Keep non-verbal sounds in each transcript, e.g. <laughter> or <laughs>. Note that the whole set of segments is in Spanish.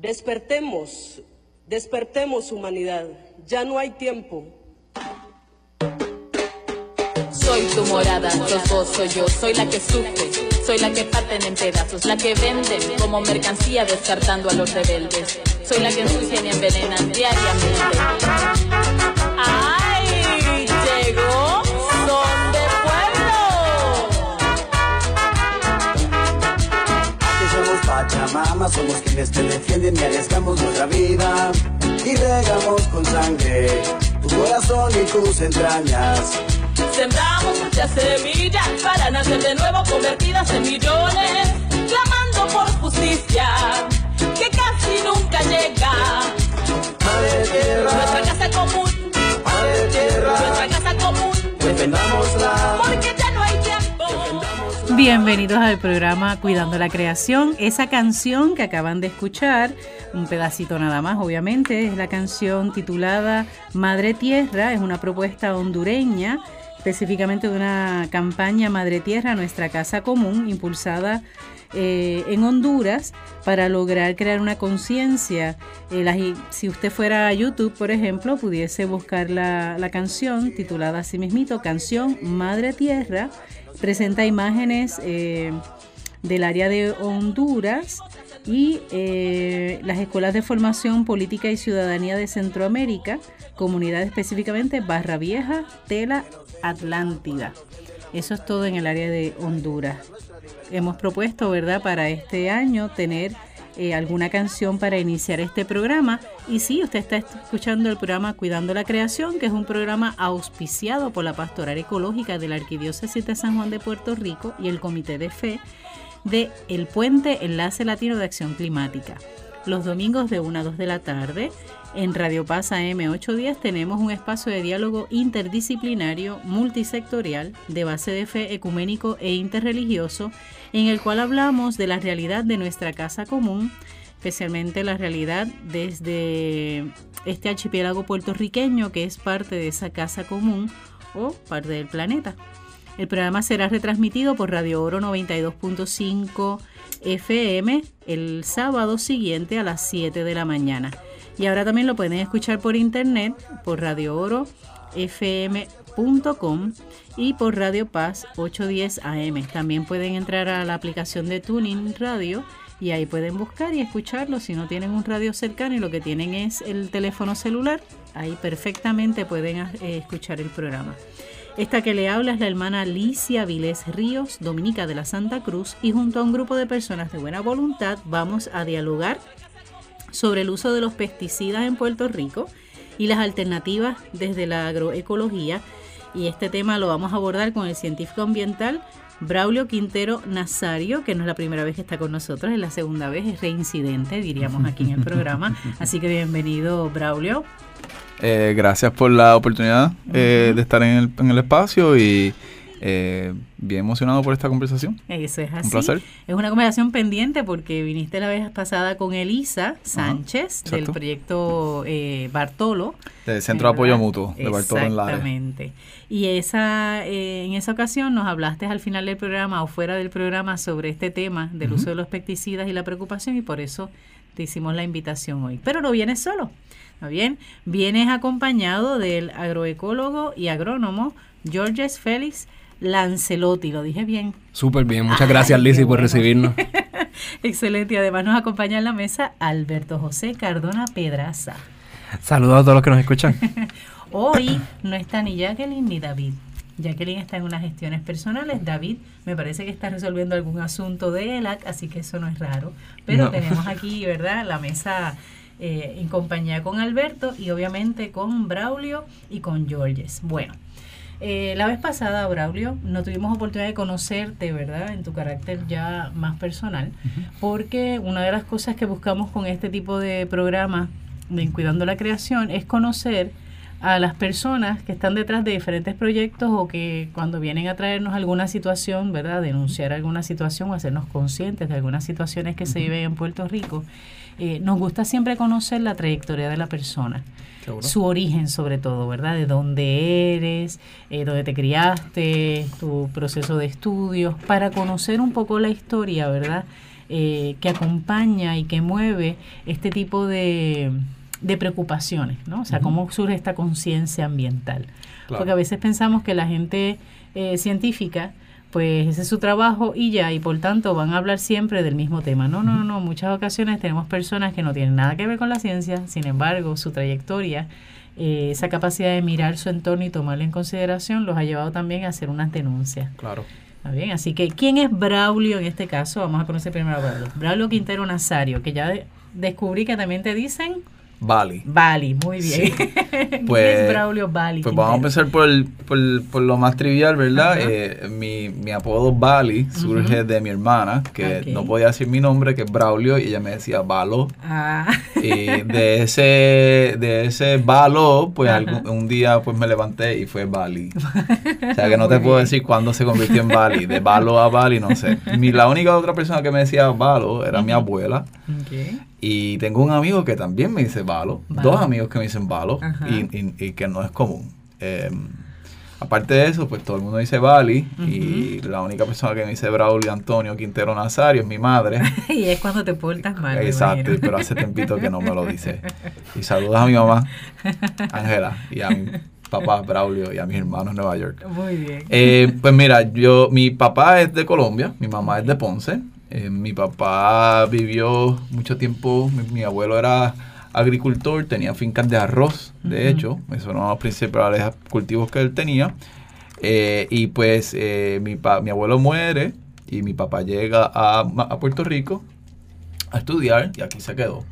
Despertemos, despertemos humanidad, ya no hay tiempo. Soy tu morada, sos vos, soy yo, soy la que sufre, soy la que parten en pedazos, la que venden como mercancía descartando a los rebeldes, soy la que ensucian y envenenan diariamente. Pachamama, somos quienes te defienden y arriesgamos nuestra vida. Y regamos con sangre tu corazón y tus entrañas. Sembramos muchas semillas para nacer de nuevo convertidas en millones, clamando por justicia que casi nunca llega. Madre tierra, Nuestra casa común, madre tierra, nuestra casa común, defendámosla. porque ya. Bienvenidos al programa Cuidando la Creación. Esa canción que acaban de escuchar, un pedacito nada más, obviamente, es la canción titulada Madre Tierra, es una propuesta hondureña, específicamente de una campaña Madre Tierra, nuestra casa común, impulsada eh, en Honduras para lograr crear una conciencia. Eh, si usted fuera a YouTube, por ejemplo, pudiese buscar la, la canción titulada así mismito, canción Madre Tierra, presenta imágenes eh, del área de Honduras y eh, las escuelas de formación política y ciudadanía de Centroamérica, comunidad específicamente Barra Vieja, Tela, Atlántida. Eso es todo en el área de Honduras. Hemos propuesto, ¿verdad?, para este año tener eh, alguna canción para iniciar este programa. Y sí, usted está escuchando el programa Cuidando la Creación, que es un programa auspiciado por la Pastoral Ecológica de la Arquidiócesis de San Juan de Puerto Rico y el Comité de Fe de El Puente Enlace Latino de Acción Climática. Los domingos de 1 a 2 de la tarde en Radio Paz AM 810 tenemos un espacio de diálogo interdisciplinario, multisectorial, de base de fe ecuménico e interreligioso, en el cual hablamos de la realidad de nuestra casa común, especialmente la realidad desde este archipiélago puertorriqueño que es parte de esa casa común o parte del planeta. El programa será retransmitido por Radio Oro 92.5 FM el sábado siguiente a las 7 de la mañana. Y ahora también lo pueden escuchar por internet por Radio Oro fm.com y por Radio Paz 810 AM. También pueden entrar a la aplicación de Tuning Radio y ahí pueden buscar y escucharlo. Si no tienen un radio cercano y lo que tienen es el teléfono celular, ahí perfectamente pueden eh, escuchar el programa. Esta que le habla es la hermana Alicia Vilés Ríos, dominica de la Santa Cruz, y junto a un grupo de personas de buena voluntad vamos a dialogar sobre el uso de los pesticidas en Puerto Rico y las alternativas desde la agroecología. Y este tema lo vamos a abordar con el científico ambiental Braulio Quintero Nazario, que no es la primera vez que está con nosotros, es la segunda vez, es reincidente, diríamos aquí en el programa. <laughs> Así que bienvenido, Braulio. Eh, gracias por la oportunidad eh, de estar en el, en el espacio y eh, bien emocionado por esta conversación. Eso es así. Un placer. Es una conversación pendiente porque viniste la vez pasada con Elisa Sánchez del proyecto eh, Bartolo. Del Centro de Apoyo. Mutuo de Bartolo en Lares. Exactamente. Y esa, eh, en esa ocasión nos hablaste al final del programa o fuera del programa sobre este tema del uso de los pesticidas y la preocupación y por eso te hicimos la invitación hoy. Pero no vienes solo, ¿no bien? Vienes acompañado del agroecólogo y agrónomo Georges Félix Lancelotti, lo dije bien. Súper bien, muchas gracias Lizzy por bueno. recibirnos. <laughs> Excelente. Y además nos acompaña en la mesa Alberto José Cardona Pedraza. Saludos a todos los que nos escuchan. <laughs> Hoy no está ni Jacqueline ni David. Jacqueline está en unas gestiones personales. David me parece que está resolviendo algún asunto de ELAC, así que eso no es raro. Pero No. tenemos <laughs> aquí, ¿verdad?, la mesa eh, en compañía con Alberto y obviamente con Braulio y con Georges. Bueno, eh, la vez pasada, Braulio, no tuvimos oportunidad de conocerte, ¿verdad?, en tu carácter ya más personal, porque una de las cosas que buscamos con este tipo de programa de Cuidando la Creación es conocer a las personas que están detrás de diferentes proyectos o que cuando vienen a traernos alguna situación, ¿verdad? Denunciar alguna situación o hacernos conscientes de algunas situaciones que se viven en Puerto Rico, eh, nos gusta siempre conocer la trayectoria de la persona. Seguro. Su origen sobre todo, ¿verdad? De dónde eres, eh, dónde te criaste, tu proceso de estudios, para conocer un poco la historia, ¿verdad? eh, que acompaña y que mueve este tipo de, de preocupaciones, ¿no? O sea, cómo surge esta conciencia ambiental. Claro. Porque a veces pensamos que la gente eh, científica, pues ese es su trabajo y ya, y por tanto van a hablar siempre del mismo tema. No, no, no, no. Muchas ocasiones tenemos personas que no tienen nada que ver con la ciencia, sin embargo, su trayectoria, eh, esa capacidad de mirar su entorno y tomarlo en consideración, los ha llevado también a hacer unas denuncias. Claro. Está bien, así que, ¿quién es Braulio en este caso? Vamos a conocer primero a Braulio. Braulio Quintero Nazario, que ya de- descubrí que también te dicen Bali. Bali, muy bien. <laughs> ¿Quién Pues- es Braulio Bali? Pues vamos a empezar por, el- por, por lo más trivial, ¿verdad? Eh, mi, mi apodo Bali surge de mi hermana, que no podía decir mi nombre, que es Braulio, y ella me decía Balo. Ah, Y de ese, de ese Balo, pues algún- un día pues me levanté y fue Bali. <laughs> O sea que no te puedo decir cuándo se convirtió en Bali. De Balo a Bali, no sé. Mi, la única otra persona que me decía Balo era mi abuela. ok. Y tengo un amigo que también me dice balo, dos amigos que me dicen balo y, y- y que no es común. Eh, aparte de eso, pues todo el mundo dice Bali y la única persona que me dice Braulio Antonio Quintero Nazario es mi madre. <laughs> Y es cuando te portas mal. Exacto, pero hace tiempito que no me lo dice. <laughs> Y saludos a mi mamá, Ángela, y a mi papá Braulio y a mis hermanos en Nueva York. Muy bien. Eh, pues mira, yo, mi papá es de Colombia, mi mamá es de Ponce. Eh, mi papá vivió mucho tiempo, mi, mi abuelo era agricultor, tenía fincas de arroz, de hecho, esos eran los principales cultivos que él tenía. Eh, y pues eh, mi, pa- mi abuelo muere y mi papá llega a, a Puerto Rico a estudiar y aquí se quedó.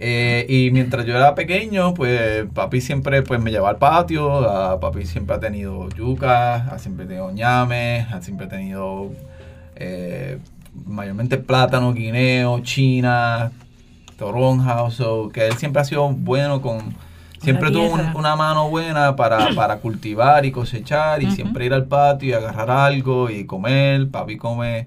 Eh, y mientras yo era pequeño, pues papi siempre pues, me llevaba al patio. papi siempre ha tenido yucas, ha siempre tenido ñames, ha siempre tenido mayormente plátano, guineo, china, toronja. o so, que él siempre ha sido bueno con... Siempre tuvo un- una mano buena para, <clears throat> para cultivar y cosechar y siempre ir al patio y agarrar algo y comer. Papi come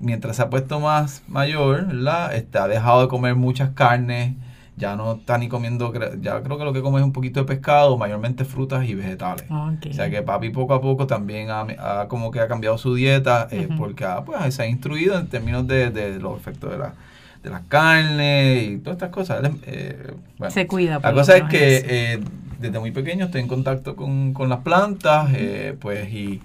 mientras se ha puesto más mayor, ¿verdad? Este, ha dejado de comer muchas carnes, ya no está ni comiendo, ya creo que lo que come es un poquito de pescado, mayormente frutas y vegetales. Ok. O sea que papi poco a poco también ha, ha como que ha cambiado su dieta eh, porque ha, pues, se ha instruido en términos de, de los efectos de la, de las carnes y todas estas cosas. Eh, bueno, Se cuida. por la cosa es que eh, desde muy pequeño estoy en contacto con, con las plantas, eh, pues y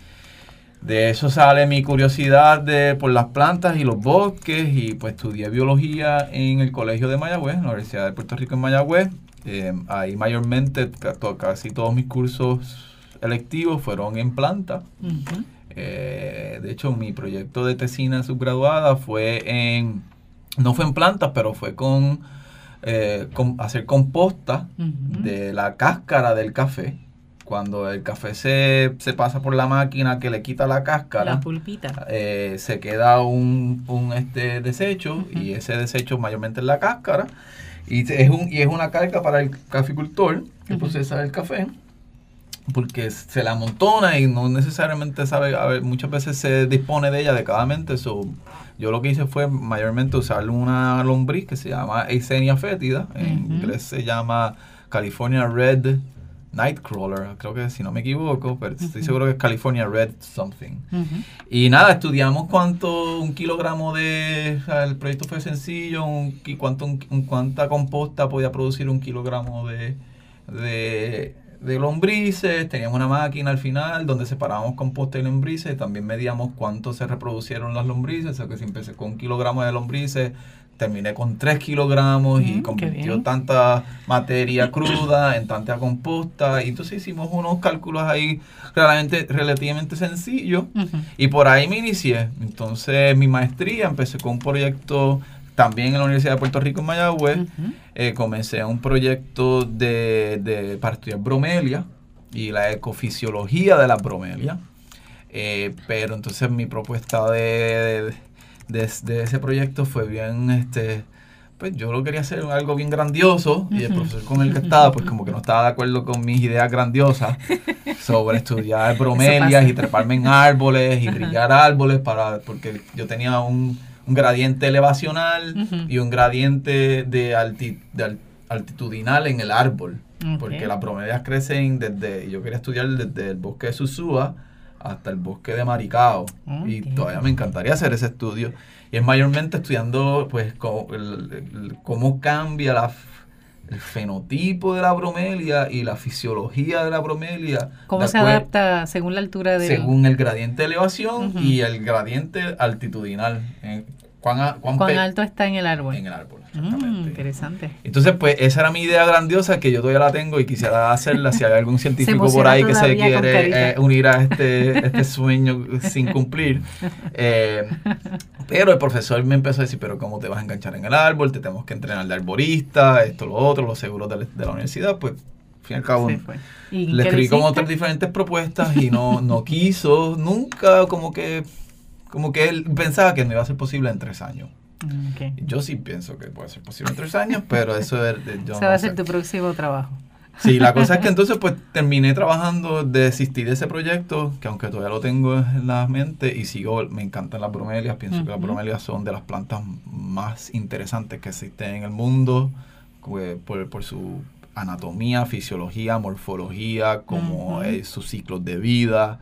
de eso sale mi curiosidad de, por las plantas y los bosques y pues estudié biología en el Colegio de Mayagüez, en la Universidad de Puerto Rico en Mayagüez. Eh, ahí mayormente casi todos mis cursos electivos fueron en planta. Eh, de hecho, mi proyecto de tesina subgraduada fue en, no fue en plantas, pero fue con, eh, con hacer composta de la cáscara del café. Cuando el café se, se pasa por la máquina que le quita la cáscara, La pulpita. eh, se queda un, un, este desecho y ese desecho mayormente es la cáscara y es, un, y es una carga para el caficultor que procesa el café porque se la amontona y no necesariamente sabe, a ver, muchas veces se dispone de ella adecuadamente. So, yo lo que hice fue mayormente usar una lombriz que se llama Eisenia fétida, en inglés se llama California Red Nightcrawler, creo que si no me equivoco, pero estoy seguro que es California Red something. Y nada, estudiamos cuánto, un kilogramo de, el proyecto fue sencillo, un, y cuánto, un- cuánta composta podía producir un kilogramo de, de, de lombrices, teníamos una máquina al final donde separábamos composta y lombrices, también medíamos cuánto se reproducieron las lombrices, o sea que si empecé con un kilogramo de lombrices, terminé con 3 kilogramos Mm, y qué convirtió tanta materia cruda en tanta composta, y entonces hicimos unos cálculos ahí realmente, relativamente sencillos. Y por ahí me inicié. Entonces, mi maestría empecé con un proyecto también en la Universidad de Puerto Rico en Mayagüez. Ujú. Eh, comencé un proyecto de, de- para estudiar bromelia y la ecofisiología de la bromelia. Eh, pero entonces mi propuesta de, de, de ese proyecto fue bien, este, pues yo lo quería hacer algo bien grandioso y el profesor con el que estaba, pues como que no estaba de acuerdo con mis ideas grandiosas <laughs> sobre estudiar bromelias y treparme en árboles y brillar árboles para, porque yo tenía un, un gradiente elevacional y un gradiente de, alti- de al- altitudinal en el árbol. Porque las bromelias crecen desde, yo quería estudiar desde el bosque de Susúa hasta el bosque de Maricao. Y Ok. todavía me encantaría hacer ese estudio. Y es mayormente estudiando pues cómo, el- el- cómo cambia la, el fenotipo de la bromelia y la fisiología de la bromelia. ¿Cómo de se adapta según la altura del... Según el gradiente de elevación y el gradiente altitudinal. ¿Cuán, a- cuán ¿Cuán pe- alto está en el árbol? En el árbol, Mm, exactamente. interesante. Entonces, pues, esa era mi idea grandiosa que yo todavía la tengo y quisiera hacerla si hay algún <laughs> científico por ahí que se quiere eh, unir a este, este sueño sin cumplir. <laughs> Eh, pero el profesor me empezó a decir, pero ¿cómo te vas a enganchar en el árbol? Te tenemos que entrenar de arborista, esto, lo otro, los seguros de la, de la universidad. Pues, al fin y al cabo, Se fue. ¿Y le escribí como tres diferentes propuestas y no, no quiso, nunca, como que, como que él pensaba que no iba a ser posible en tres años. Mm. Yo sí pienso que puede ser posible en tres años, pero eso es... Yo <laughs> no va a ser tu próximo trabajo. Sí, la cosa es que <laughs> entonces pues terminé trabajando, desistí de ese proyecto, que aunque todavía lo tengo en la mente y sigo, me encantan las bromelias, pienso que las bromelias son de las plantas más interesantes que existen en el mundo, pues, por, por su anatomía, fisiología, morfología, como eh, sus ciclos de vida.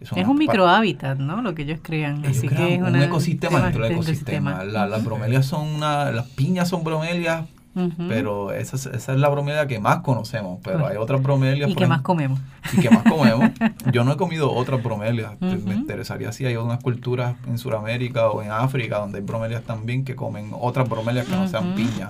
Es unas un microhábitat, ¿no? Lo que ellos crean. ellos Así crean que es un una- ecosistema dentro del ecosistema. La- las bromelias son una, las piñas son bromelias, pero esa es, esa es la bromelia que más conocemos, pero Correcto. hay otras bromelias. Y que más comemos. y que más comemos. <laughs> Yo no he comido otras bromelias. Me interesaría si hay unas culturas en Sudamérica o en África donde hay bromelias también que comen otras bromelias que no sean Ujú. piña.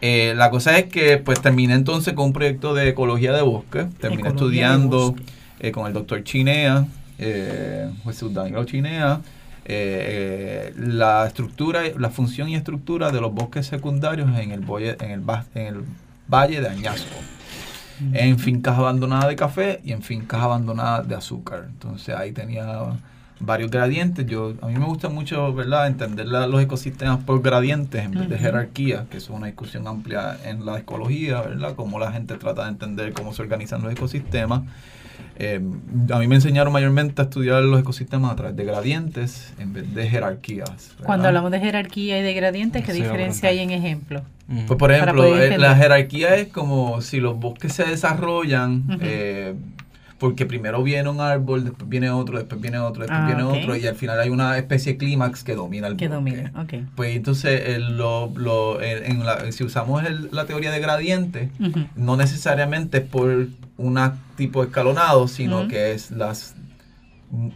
Eh, la cosa es que pues terminé entonces con un proyecto de ecología de bosque. Terminé Ecología de estudiando bosque. Eh, con el doctor Chinea, eh, Jesús Danilo Chinea, eh, eh, la estructura, la función y estructura de los bosques secundarios en el, en el, va- en el valle de Añasco en fincas abandonadas de café y en fincas abandonadas de azúcar. Entonces ahí tenía varios gradientes. Yo a mí me gusta mucho, ¿verdad?, entender la- los ecosistemas por gradientes en vez de jerarquías, que es una discusión amplia en la ecología, ¿verdad? Cómo la gente trata de entender cómo se organizan los ecosistemas. Eh, a mí me enseñaron mayormente a estudiar los ecosistemas a través de gradientes en vez de jerarquías. ¿verdad? Cuando hablamos de jerarquía y de gradientes, ¿qué Sí, diferencia hay en ejemplos? Mm. Pues por ejemplo, eh, la jerarquía es como si los bosques se desarrollan, eh, porque primero viene un árbol, después viene otro, después viene otro, después Ah, viene otro, y al final hay una especie de clímax que domina el Que bosque. domina, ok. Pues entonces, lo, lo- en- en la- si usamos el- la teoría de gradiente, no necesariamente es por un tipo escalonado, sino que es las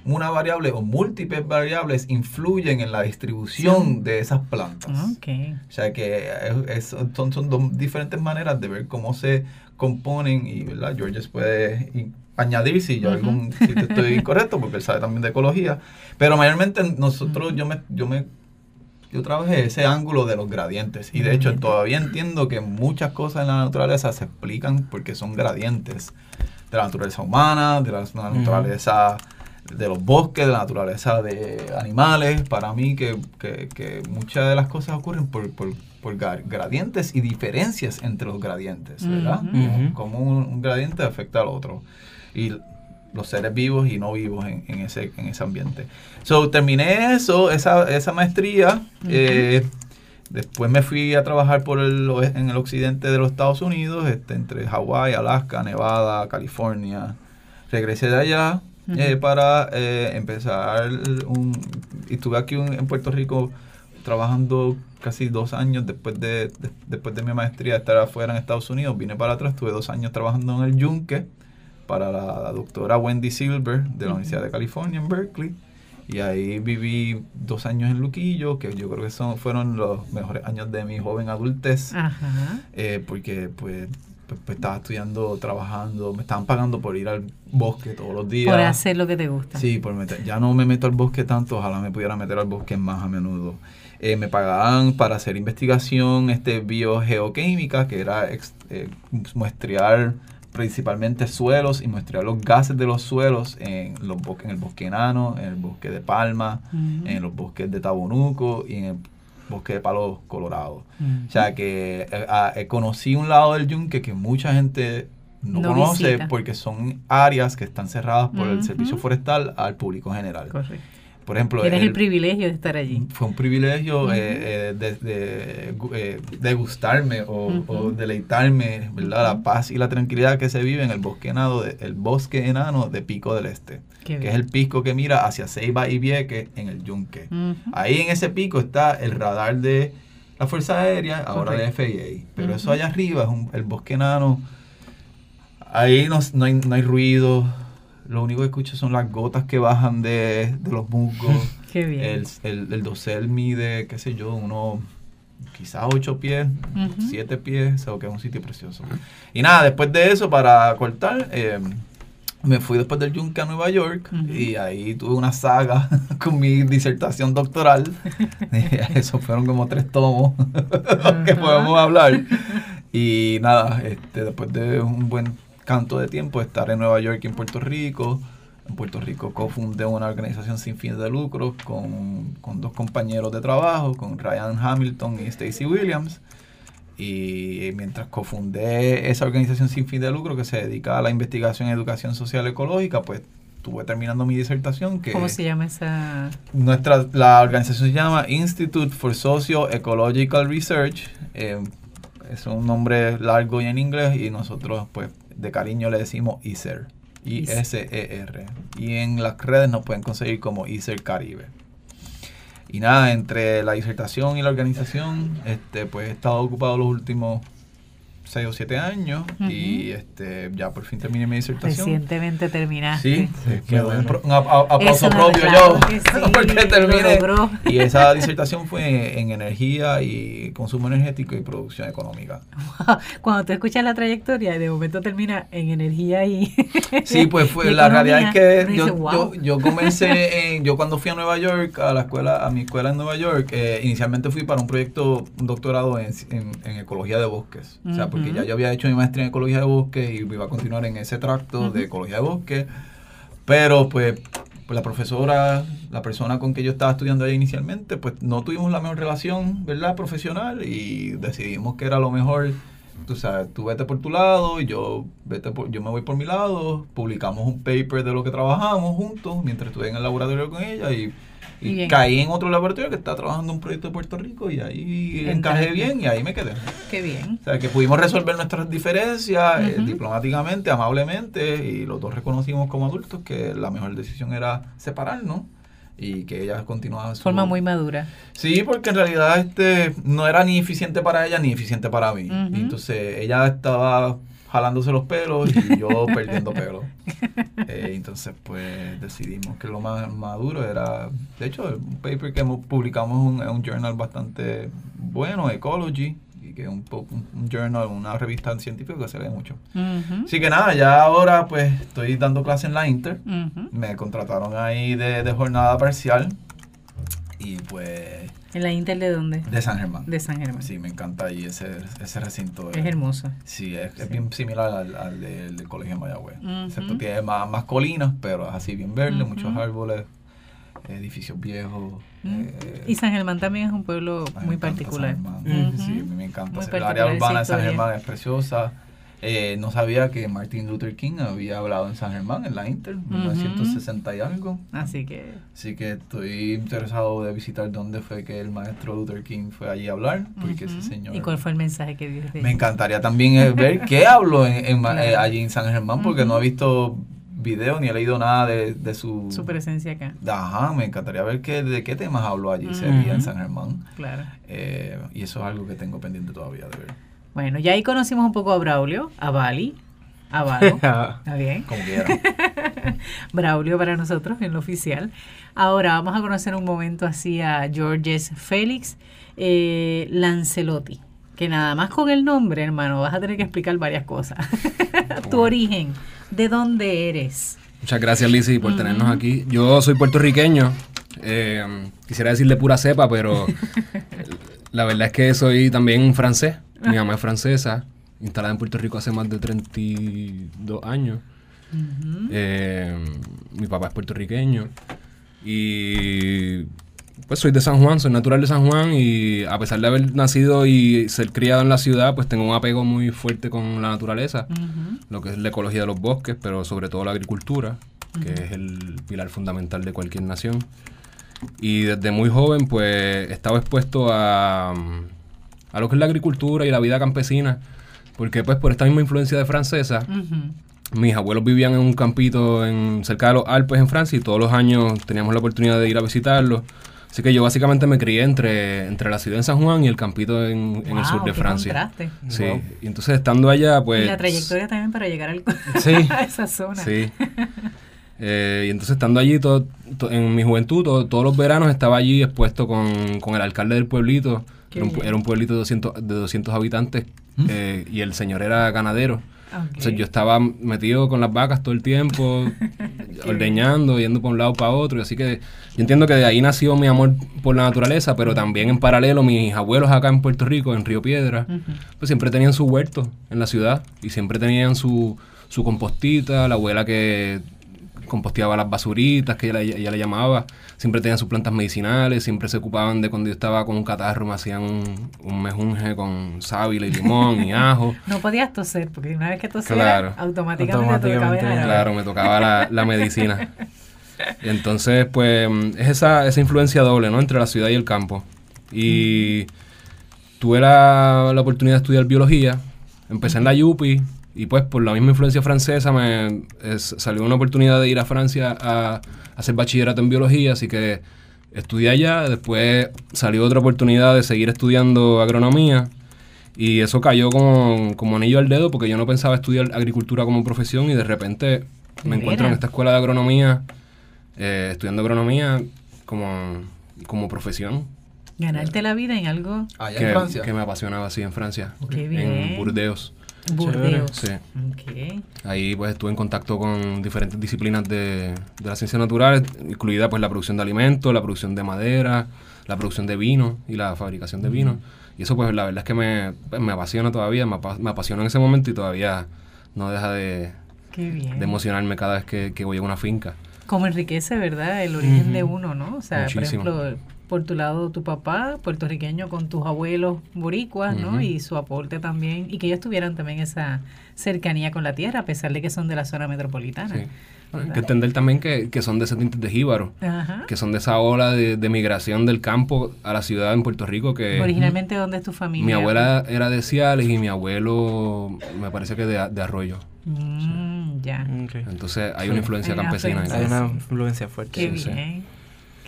una variable o múltiples variables influyen en la distribución de esas plantas. Ok. O sea que es- es- son, son dos diferentes maneras de ver cómo se componen y, ¿verdad? Georges puede añadir si yo Ujú. algún si te estoy <laughs> incorrecto porque él sabe también de ecología. Pero mayormente nosotros, yo me, yo me yo trabajé ese ángulo de los gradientes y de hecho todavía entiendo que muchas cosas en la naturaleza se explican porque son gradientes de la naturaleza humana, de la, naturaleza de los bosques, de la naturaleza de animales. Para mí que, que- que muchas de las cosas ocurren por, por, por gra- gradientes y diferencias entre los gradientes, ¿verdad? Como un, un gradiente afecta al otro. Y los seres vivos y no vivos en, en ese, en ese ambiente. So, terminé eso, esa, esa maestría. eh, después me fui a trabajar por el, en el occidente de los Estados Unidos, este, entre Hawái, Alaska, Nevada, California. Regresé de allá eh, para eh, empezar un... Y estuve aquí un- en Puerto Rico trabajando casi dos años después de, de- después de mi maestría estar afuera en Estados Unidos. Vine para atrás, estuve dos años trabajando en el Yunque para la doctora Wendy Silver de la Universidad de California en Berkeley. Y ahí viví dos años en Luquillo, que yo creo que son, fueron los mejores años de mi joven adultez, Ajá. eh, porque pues, pues, pues, estaba estudiando, trabajando, me estaban pagando por ir al bosque todos los días. Por hacer lo que te gusta. Sí, por meter. Ya no me meto al bosque tanto, ojalá me pudiera meter al bosque más a menudo. Eh, me pagaban para hacer investigación este, biogeoquímica, que era ex- eh, muestrear principalmente suelos y muestrear los gases de los suelos en, los bosques, en el bosque enano, en el bosque de palma, en los bosques de tabonuco y en el bosque de palos colorado. O sea que eh, ah, eh, conocí un lado del yunque que mucha gente no, No conoce visita. porque son áreas que están cerradas por el servicio forestal al público general. Correcto. Por ejemplo... Tienes el, el- privilegio de estar allí. fue un privilegio eh, eh, de, de, eh, degustarme o, o deleitarme, ¿verdad? La paz y la tranquilidad que se vive en el bosque enano de, el bosque enano de Pico del Este, Qué que bien. es el pico que mira hacia Ceiba y Vieques en el Yunque. Ahí en ese pico está el radar de la Fuerza Aérea, ahora de. FAA. Pero eso allá arriba es un- el bosque enano. Ahí no, no hay, no hay ruido. Lo único que escucho son las gotas que bajan de, de los musgos. <laughs> Qué bien. El, el, el dosel mide, qué sé yo, uno quizás 8 pies. 7 pies, o que es un sitio precioso. Y nada, después de eso, para cortar, eh, me fui después del Yunque a Nueva York y ahí tuve una saga <laughs> con mi disertación doctoral. <laughs> Eso fueron como tres tomos que podemos hablar. Y nada, este, después de un buen canto de tiempo, estar en Nueva York y en Puerto Rico. En Puerto Rico cofundé una organización sin fines de lucro con, con dos compañeros de trabajo, con Ryan Hamilton y Stacy Williams. Y mientras cofundé esa organización sin fin de lucro que se dedica a la investigación y educación social ecológica, pues estuve terminando mi disertación que ¿Cómo se llama esa? nuestra la organización se llama Institute for Socio-Ecological Research. eh, es un nombre largo y en inglés y nosotros pues de cariño le decimos ISER. I-S-E-R. Y en las redes nos pueden conseguir como ISER Caribe. Y nada, entre la disertación y la organización, este, pues he estado ocupado los últimos 6 o 7 años y este, ya por fin terminé mi disertación. Recientemente terminaste. Sí, qué me doy un, bueno. aplauso propio yo, sí, <laughs> porque terminé. Y esa disertación fue en energía y consumo energético y producción económica. <laughs> Cuando tú escuchas la trayectoria, de momento termina en energía y. <laughs> Sí, pues fue, la realidad es que yo, dice, "Wow". yo, yo comencé, en- yo cuando fui a Nueva York, a la escuela, a mi escuela en Nueva York, eh, inicialmente fui para un proyecto, un doctorado en, en- en ecología de bosques. O sea, porque Ujú. ya yo había hecho mi maestría en ecología de bosques y iba a continuar en ese tracto de Ujú. ecología de bosques. Pero pues, pues la profesora, la persona con que yo estaba estudiando ahí inicialmente, pues no tuvimos la mejor relación, ¿verdad? Profesional y decidimos que era lo mejor. Tú sabes, tú vete por tu lado y yo, vete por, yo me voy por mi lado. Publicamos un paper de lo que trabajamos juntos mientras estuve en el laboratorio con ella y, y bien. caí en otro laboratorio que está trabajando un proyecto de Puerto Rico y ahí encajé bien y ahí me quedé. Qué bien. O sea, que pudimos resolver nuestras diferencias eh, diplomáticamente, amablemente, y los dos reconocimos como adultos que la mejor decisión era separarnos y que ella continuaba su... Forma muy madura. Sí, porque en realidad este no era ni eficiente para ella ni eficiente para mí. Entonces ella estaba jalándose los pelos y yo <laughs> perdiendo pelo. Eh, entonces pues decidimos que lo más maduro era, de hecho, un paper que publicamos en un, un journal bastante bueno, Ecology, y que es un, un- un journal, una revista científica que se lee mucho. Así que nada, ya ahora pues estoy dando clase en la Inter. Me contrataron ahí de, de jornada parcial y pues ¿En la Intel de dónde? de San Germán. De San Germán. Sí, me encanta ahí ese, ese recinto. Es hermoso. Sí, es, es bien similar al, al del, del colegio de Mayagüez. Ujú. Excepto tiene más, más colinas, pero es así bien verde, muchos árboles, edificios viejos. Eh, Y San Germán también es un pueblo muy particular. Sí, a mí me encanta. El área urbana de San. Germán es preciosa. Eh, no sabía que Martin Luther King había hablado en San Germán, en la Inter, en 1960 y algo. Así que Así que estoy interesado de visitar dónde fue que el maestro Luther King fue allí a hablar, porque ese señor... ¿Y cuál fue el mensaje que dio? Me encantaría también eh, ver qué <laughs> habló en, en Ma- Claro. eh, allí en San Germán, porque no he visto video ni he leído nada de, de su... su presencia acá? Ajá, me encantaría ver qué, de qué temas habló allí ese día en San Germán. Claro. Eh, y eso es algo que tengo pendiente todavía de ver. Bueno, ya ahí conocimos un poco a Braulio, a Bali, a Valo. <laughs> ¿Está bien? Como quieran. <laughs> Braulio para nosotros en lo oficial. Ahora vamos a conocer un momento así a Georges Félix eh, Lancelotti. Que nada más con el nombre, hermano, vas a tener que explicar varias cosas. <laughs> tu origen, de dónde eres. Muchas gracias, Lizzy, por tenernos aquí. Yo soy puertorriqueño. eh, quisiera decirle pura cepa, pero la verdad es que soy también francés. Mi mamá es francesa, instalada en Puerto Rico hace más de 32 años. Ujú. Eh, mi papá es puertorriqueño. Y pues soy de San Juan, soy natural de San Juan y a pesar de haber nacido y ser criado en la ciudad, pues tengo un apego muy fuerte con la naturaleza, lo que es la ecología de los bosques, pero sobre todo la agricultura, que es el pilar fundamental de cualquier nación. Y desde muy joven, pues, estaba expuesto a, a lo que es la agricultura y la vida campesina. Porque, pues, por esta misma influencia de francesa, mis abuelos vivían en un campito en, cerca de los Alpes en Francia y todos los años teníamos la oportunidad de ir a visitarlos. Así que yo básicamente me crié entre, entre la ciudad en San Juan y el campito en, en el sur de qué Francia. contraste. Sí, Wow. y entonces estando allá, pues... y la trayectoria también para llegar al, Sí. <laughs> a esa zona. Sí. Eh, y entonces estando allí todo, to- en mi juventud, todo- todos los veranos estaba allí expuesto con, con el alcalde del pueblito. Era un, era pueblito de 200, de 200 habitantes eh, y el señor era ganadero. Ok. Entonces yo estaba metido con las vacas todo el tiempo, <laughs> ordeñando, yendo por un lado para otro. y Así que yo entiendo que de ahí nació mi amor por la naturaleza, pero también en paralelo mis abuelos acá en Puerto Rico, en Río Piedra, pues siempre tenían su huerto en la ciudad y siempre tenían su, su compostita, la abuela que composteaba las basuritas, que ella, le- ella le llamaba, siempre tenían sus plantas medicinales, siempre se ocupaban de cuando yo estaba con un catarro, me hacían un, un mejunje con sábila y limón y ajo. <laughs> No podías toser, porque una vez que tosías, Claro. automáticamente, Automáticamente, te tocaba el Claro, me tocaba la, la medicina. Y entonces, pues, mm, es esa, esa influencia doble, ¿no? Entre la ciudad y el campo. Y tuve la, la oportunidad de estudiar biología. Empecé en la Yupi y pues por la misma influencia francesa me es- salió una oportunidad de ir a Francia a, a hacer bachillerato en biología, así que estudié allá. Después salió otra oportunidad de seguir estudiando agronomía. Y eso cayó como, como anillo al dedo porque yo no pensaba estudiar agricultura como profesión y de repente me ¿De encuentro en esta escuela de agronomía, eh, estudiando agronomía como, como profesión. Ganarte la vida en algo Allá que, en Francia. que me apasionaba así en Francia, Qué bien. en Burdeos. Burdeos. Sí. Ok. Ahí pues estuve en contacto con diferentes disciplinas de, de las ciencias naturales, incluida pues la producción de alimentos, la producción de madera, la producción de vino y la fabricación de vino. Y eso pues la verdad es que me, pues, me apasiona todavía, me, apa- me apasionó en ese momento y todavía no deja de, emocionarme cada vez que, que voy a una finca. Como enriquece, ¿verdad? El origen de uno, ¿no? O sea, Muchísimo. por ejemplo, por tu lado tu papá, puertorriqueño con tus abuelos boricuas, ¿no? Y su aporte también, y que ellos tuvieran también esa cercanía con la tierra, a pesar de que son de la zona metropolitana. Sí. Bueno, hay que entender también que, que son descendientes de jíbaro, Ajá. que son de esa ola de, de migración del campo a la ciudad en Puerto Rico que... Originalmente, ¿dónde es tu familia? Mi abuela era de Ciales y mi abuelo me parece que de, de Arroyo. Mm, ya. Entonces hay una influencia Hay una campesina. ahí. Hay influencia. una influencia fuerte. Qué Sí, sí. bien.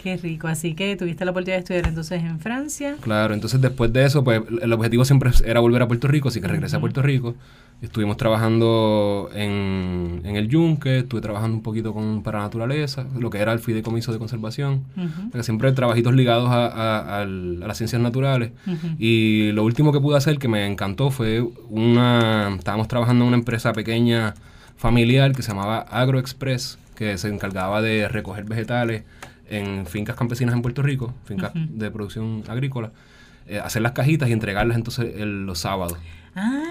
Qué rico. Así que tuviste la oportunidad de estudiar entonces en Francia. Claro, entonces después de eso, pues el objetivo siempre era volver a Puerto Rico, así que regresé a Puerto Rico. Estuvimos trabajando en, en el Yunque, estuve trabajando un poquito con para naturaleza, lo que era el fideicomiso de conservación. O sea, siempre trabajitos ligados a, a- las ciencias naturales. Y lo último que pude hacer que me encantó fue una... Estábamos trabajando en una empresa pequeña familiar que se llamaba AgroExpress, que se encargaba de recoger vegetales en fincas campesinas en Puerto Rico, fincas de producción agrícola, eh, hacer las cajitas y entregarlas entonces el- los sábados. Ah,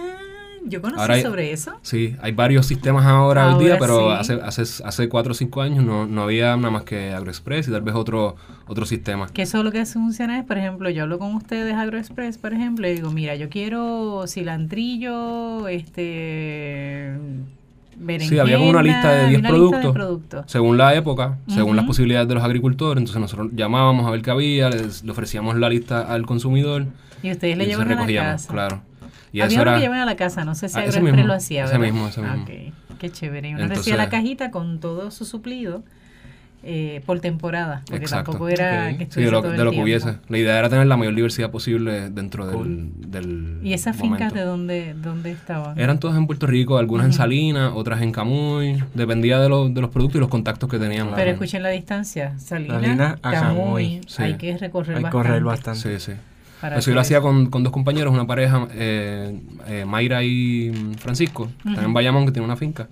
yo conocí Ahora hay- sobre eso. Sí, hay varios sistemas ahora, hoy día, Ahora pero sí. hace, hace, hace cuatro o cinco años no, no había nada más que AgroExpress y tal vez otro, otro sistema. Que eso lo que funciona es, por ejemplo, yo hablo con ustedes AgroExpress, por ejemplo, y digo, mira, yo quiero cilantrillo, este Sí, había como una lista de 10 berenjena, una lista productos, productos. según la época, según las posibilidades de los agricultores. Entonces nosotros llamábamos a ver qué había, les- le ofrecíamos la lista al consumidor. Y ustedes le y llevan a la casa. claro. Y Había eso uno era... que llevan a la casa, no sé si Ah, ese AgroExpress mismo, lo hacía, ese ¿verdad? mismo, ese mismo. Ok, qué chévere. Y uno Entonces- recibía la cajita con todo su suplido eh, por temporada, porque Exacto. tampoco era Ok. que Sí, de lo, todo el de lo que hubiese. La idea era tener la mayor diversidad posible dentro del, Cool. del ¿Y esas fincas de dónde, dónde estaban? Eran todas en Puerto Rico, algunas en Salinas, otras en Camuy. Dependía de, los de los productos y los contactos que teníamos. Pero escuchen la distancia. Salinas, Salinas a Camuy. Sí. Hay que recorrer Hay bastante. correr bastante. Sí, sí. para Eso yo lo hacía con, con dos compañeros, una pareja, eh, eh, Mayra y Francisco, en Bayamón, que tienen una finca.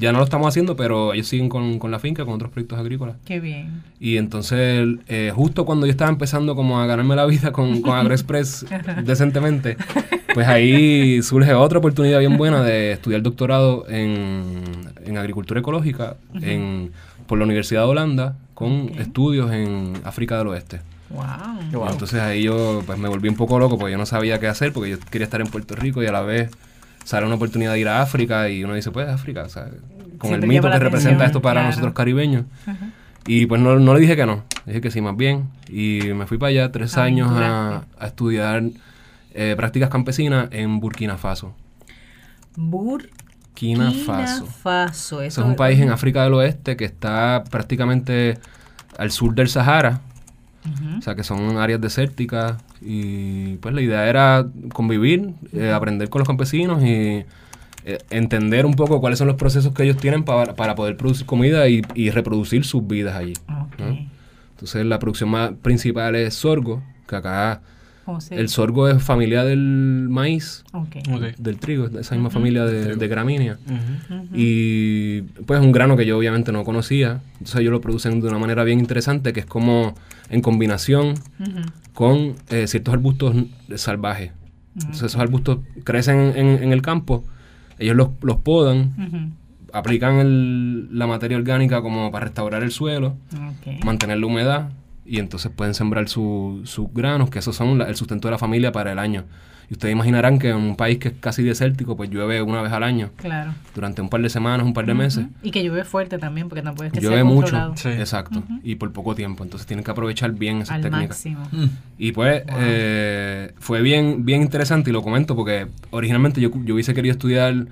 Ya no lo estamos haciendo, pero ellos siguen con, con la finca, con otros proyectos agrícolas. Qué bien. Y entonces, eh, justo cuando yo estaba empezando como a ganarme la vida con, con AgroExpress <laughs> decentemente, pues ahí surge otra oportunidad bien buena de estudiar doctorado en, en agricultura ecológica en, por la Universidad de Holanda con estudios en África del Oeste. Wow. Wow. Entonces ahí yo pues me volví un poco loco porque yo no sabía qué hacer porque yo quería estar en Puerto Rico y a la vez sale una oportunidad de ir a África y uno dice pues África, sea, con Siempre el mito que representa atención, esto para claro. nosotros caribeños. Y pues no, no le dije que no. Dije que sí, más bien. Y me fui para allá tres años a, a estudiar eh, prácticas campesinas en Burkina Faso. Burkina Burkina Faso. Faso. Eso es un país en África del Oeste que está prácticamente al sur del Sahara. O sea, que son áreas desérticas. Y pues la idea era convivir, eh, aprender con los campesinos y eh, entender un poco cuáles son los procesos que ellos tienen para, para poder producir comida y, y reproducir sus vidas allí. Entonces la producción más principal es sorgo, que acá ¿Cómo se- el sorgo es familia del maíz, del trigo, es de esa misma familia de, de gramínea. Y pues un grano que yo obviamente no conocía. Entonces ellos lo producen de una manera bien interesante, que es como en combinación con eh, ciertos arbustos salvajes. Entonces esos arbustos crecen en, en el campo, ellos los, los podan, aplican el- la materia orgánica como para restaurar el suelo, mantener la humedad y entonces pueden sembrar su- sus granos, que esos son la- el sustento de la familia para el año. Y ustedes imaginarán que en un país que es casi desértico, pues llueve una vez al año, Claro. durante un par de semanas, un par de meses. Y que llueve fuerte también, porque tampoco es que Llueve sea mucho. Sí. exacto, y por poco tiempo. Entonces tienen que aprovechar bien esas Al técnicas. máximo. Y pues eh, fue bien, bien interesante y lo comento porque originalmente yo, yo hubiese querido estudiar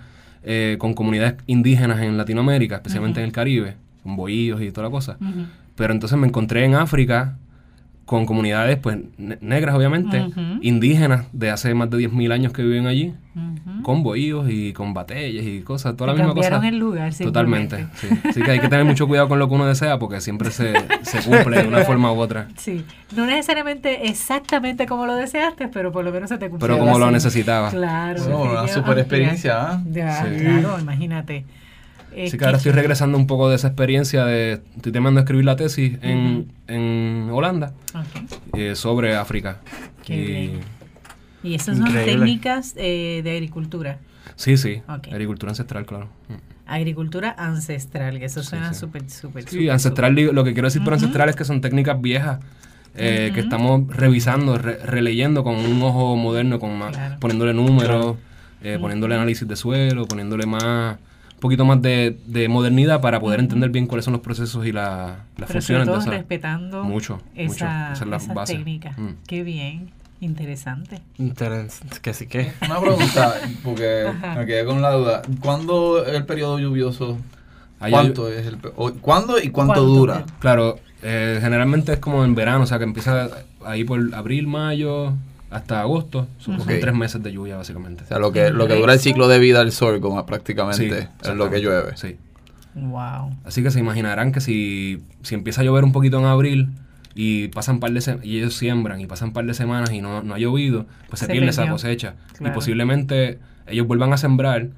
eh, con comunidades indígenas en Latinoamérica, especialmente en el Caribe, con bohíos y toda la cosa. Pero entonces me encontré en África con comunidades pues ne- negras obviamente, indígenas de hace más de 10.000 años que viven allí, con bohíos y con batallas y cosas, toda la misma cosa. cambiaron el lugar, Totalmente, sí. Así que hay que tener mucho cuidado con lo que uno desea porque siempre se, se cumple de una forma u otra. Sí, no necesariamente exactamente como lo deseaste, pero por lo menos se te cumplió. Pero como lo así. necesitaba. Claro. Bueno, una super experiencia, ¿ah? Ya, Sí. claro, imagínate. Eh, Así que ahora estoy regresando un poco de esa experiencia de... Estoy terminando de escribir la tesis en, en Holanda Ok, eh, sobre África. Qué Y-. Y esas son Increíble. técnicas eh, de agricultura. Sí, sí. Ok. Agricultura ancestral, claro. Mm. Agricultura ancestral, que eso suena sí. súper, súper, Sí, súper, ancestral, digo- lo que quiero decir por ancestral es que son técnicas viejas eh, que estamos revisando, re- releyendo con un ojo moderno, con más, Claro. poniéndole números, eh, poniéndole análisis de suelo, poniéndole más, un poquito más de, de modernidad para poder entender bien cuáles son los procesos y la- las Pero sobre funciones de todo esa. respetando Mucho, esa, mucho. Esa es la esas base. técnicas. Mm. Qué bien, interesante. Interesante. Que sí que. Una pregunta, porque me quedé con la duda. ¿Cuándo es el periodo lluvioso? Allá ¿Cuánto es el ¿Cuándo y cuánto, ¿Cuánto? dura? Claro, eh, generalmente es como en verano, o sea que empieza ahí por abril, mayo, hasta agosto. Son, tres meses de lluvia básicamente. O sea, lo que, lo que dura el ciclo de vida del sorgo más prácticamente es lo que llueve. Sí. Wow. Así que se imaginarán que si, si empieza a llover un poquito en abril y pasan par de y ellos siembran y pasan un par de semanas y no, no ha llovido, pues se, Se pierde esa cosecha. Claro. Y posiblemente ellos vuelvan a sembrar,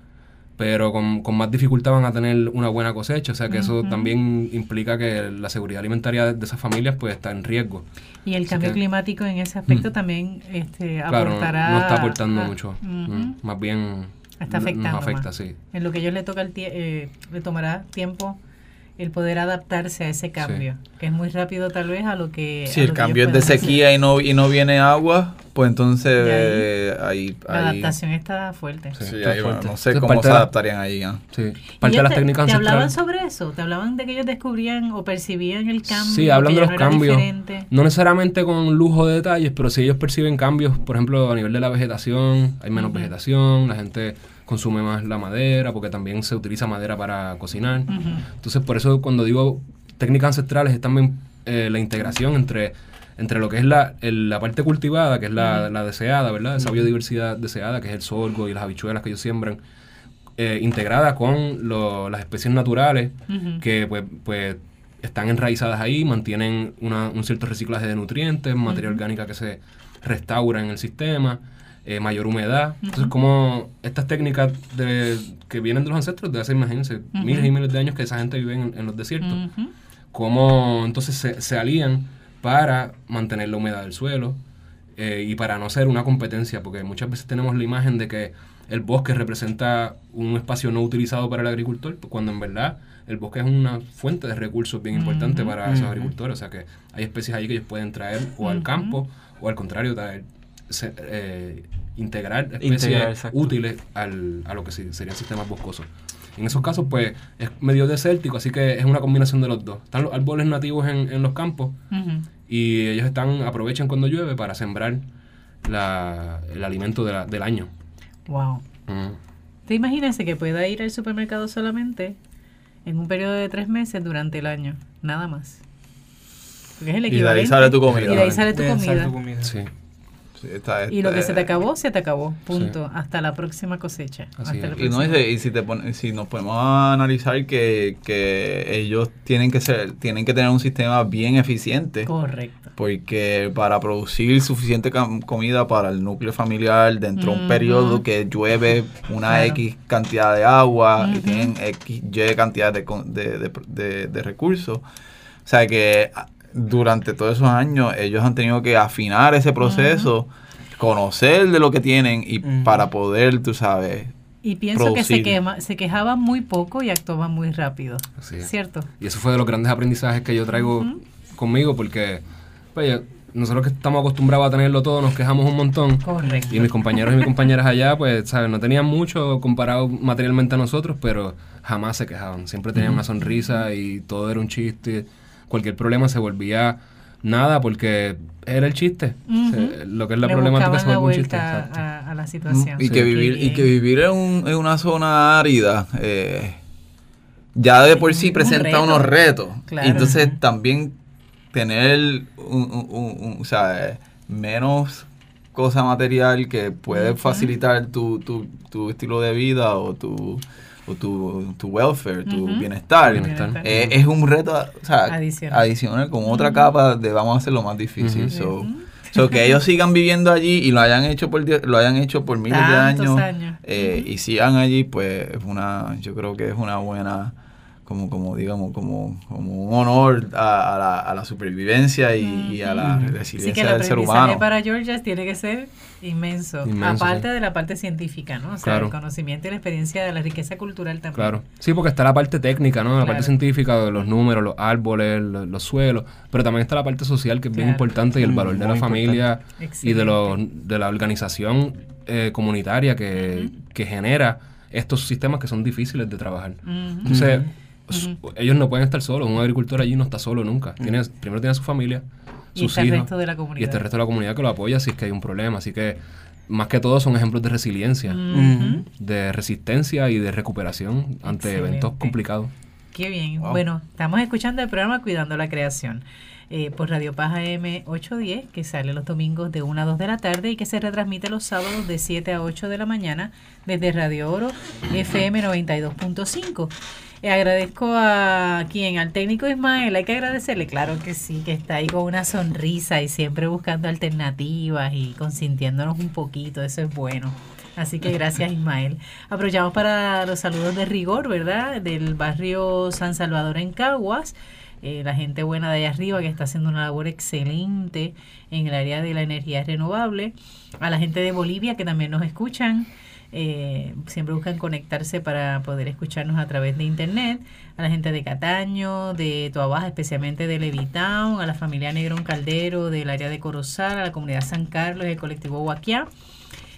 pero con, con más dificultad van a tener una buena cosecha. O sea que eso también implica que la seguridad alimentaria de, esas familias pues está en riesgo. Y el Así cambio que- climático en ese aspecto también este, Claro, aportará. no está aportando a- mucho. Mm, Más bien Está afectando. nos afecta, más. sí. En lo que ellos le toca el tie- eh, le tomará tiempo el poder adaptarse a ese cambio, que es muy rápido tal vez a lo que... Si a el cambio es de hacer. sequía y no, y no viene agua, pues entonces ahí, eh, ahí, La ahí- adaptación está fuerte. sí, está ahí, fuerte. no sé Eso es cómo se la- adaptarían ahí. ¿ah? Sí. ¿Y Parte de las te, técnicas te hablaban sobre eso? ¿Te hablaban de que ellos descubrían o percibían el cambio? Sí, hablan de los no cambios. diferente? No necesariamente con lujo de detalles, pero si ellos perciben cambios, por ejemplo, a nivel de la vegetación, hay menos vegetación, la gente consume más la madera, porque también se utiliza madera para cocinar. Entonces, por eso cuando digo técnicas ancestrales es también eh, la integración entre, entre lo que es la, el- la parte cultivada, que es la, la deseada, ¿verdad? Esa biodiversidad deseada, que es el sorgo y las habichuelas que ellos siembran, eh, integrada con lo- las especies naturales que pues, pues están enraizadas ahí, mantienen una- un cierto reciclaje de nutrientes, materia orgánica que se restaura en el sistema, eh, mayor humedad. Entonces, como estas técnicas de, que vienen de los ancestros de hace, imagínense, miles y miles de años que esa gente vive en, en los desiertos, Ujú. cómo entonces se, se alían para mantener la humedad del suelo eh, y para no ser una competencia, porque muchas veces tenemos la imagen de que el bosque representa un espacio no utilizado para el agricultor, cuando en verdad el bosque es una fuente de recursos bien importante para esos agricultores, o sea que hay especies ahí que ellos pueden traer o al campo o al contrario traer se- eh, integrar especies Integrar, útiles al, a lo que serían sistemas boscosos. En esos casos, pues, es medio desértico, así que es una combinación de los dos. Están los árboles nativos en, en los campos y ellos están aprovechan cuando llueve para sembrar la- el alimento de la- del año. Wow. Mm. ¿Te imaginas que pueda ir al supermercado solamente en un periodo de tres meses durante el año? Nada más. Porque es el Y de ahí sale tu comida. Y de ahí sale tu comida. tu comida. Sí, Sí, está- Y lo que está- se te acabó, se te acabó. Punto. Hasta la próxima cosecha. Hasta la Y, no, próxima. y, si- y si, te pon- si nos podemos analizar que, que ellos tienen que ser tienen que tener un sistema bien eficiente Correcto. porque para producir suficiente comida para el núcleo familiar dentro de un periodo que llueve una Claro. X cantidad de agua y tienen X, Y cantidad de, de, de- de- recursos. O sea que durante todos esos años ellos han tenido que afinar ese proceso, conocer de lo que tienen y para poder, tú sabes, Y pienso que se, quema, se quejaban muy poco y actuaban muy rápido. Es. ¿Cierto? Y eso fue de los grandes aprendizajes que yo traigo conmigo porque pues, nosotros que estamos acostumbrados a tenerlo todo nos quejamos un montón. Correcto. Y mis compañeros y mis compañeras allá, pues, ¿sabes? No tenían mucho comparado materialmente a nosotros, pero jamás se quejaban. Siempre tenían una sonrisa y todo era un chiste. Cualquier problema se volvía nada porque era el chiste. Se- lo que es la Le problemática se vuelve un chiste. a, a la situación. Y, Sí. que vivir, y que vivir en, un- en una zona árida eh, ya de por sí Un presenta reto. unos retos. Claro. Y entonces también tener un, un- un- un- o sea, eh, menos cosa material que puede facilitar tu, tu, tu estilo de vida o tu, tu, tu welfare, tu bienestar. Bienestar. Eh, es un reto o sea, Adicional. adicional. con otra capa de vamos a hacerlo más difícil. Ujú. So, que ellos sigan viviendo allí y lo hayan hecho por lo hayan hecho por miles Tantos de años, años. eh, y sigan allí pues es una yo creo que es una buena como como digamos como, como un honor a, a la, a la supervivencia y, y a la resiliencia que el del ser humano para Georgia tiene que ser inmenso, Inmenso, aparte sí. de la parte científica, ¿no? O sea, Claro. el conocimiento y la experiencia de la riqueza cultural también. Claro. Sí, porque está la parte técnica, ¿no? La Claro. parte científica de los números, los árboles, los, los suelos, pero también está la parte social que es bien importante y el Mm, valor de la familia y de, los de la organización eh, comunitaria que, que genera estos sistemas que son difíciles de trabajar. Entonces, ellos no pueden estar solos, un agricultor allí no está solo nunca. Tiene, primero tiene a su familia, Y sus el hijos resto de la y comunidad. este resto de la comunidad que lo apoya si es que hay un problema. Así que, más que todo, son ejemplos de resiliencia, Ujú. de resistencia y de recuperación ante Excelente. eventos complicados. Qué bien. Wow. Bueno, estamos escuchando el programa Cuidando la Creación eh, por Radio Paz AM 810, que sale los domingos de 1 a 2 de la tarde y que se retransmite los sábados de 7 a 8 de la mañana desde Radio Oro FM 92.5. Eh, agradezco a quien, al técnico Ismael, hay que agradecerle, claro que sí, que está ahí con una sonrisa y siempre buscando alternativas y consintiéndonos un poquito, eso es bueno. Así que gracias Ismael. Aprovechamos para los saludos de rigor, ¿verdad? Del barrio San Salvador en Caguas. Eh, la gente buena de allá arriba que está haciendo una labor excelente en el área de la energía renovable. A la gente de Bolivia que también nos escuchan. eh, siempre buscan conectarse para poder escucharnos a través de internet. A la gente de Cataño, de Toabaja, especialmente de Levitown, a la familia Negrón Caldero del área de Corozal, a la comunidad San Carlos y el colectivo Huaquiá.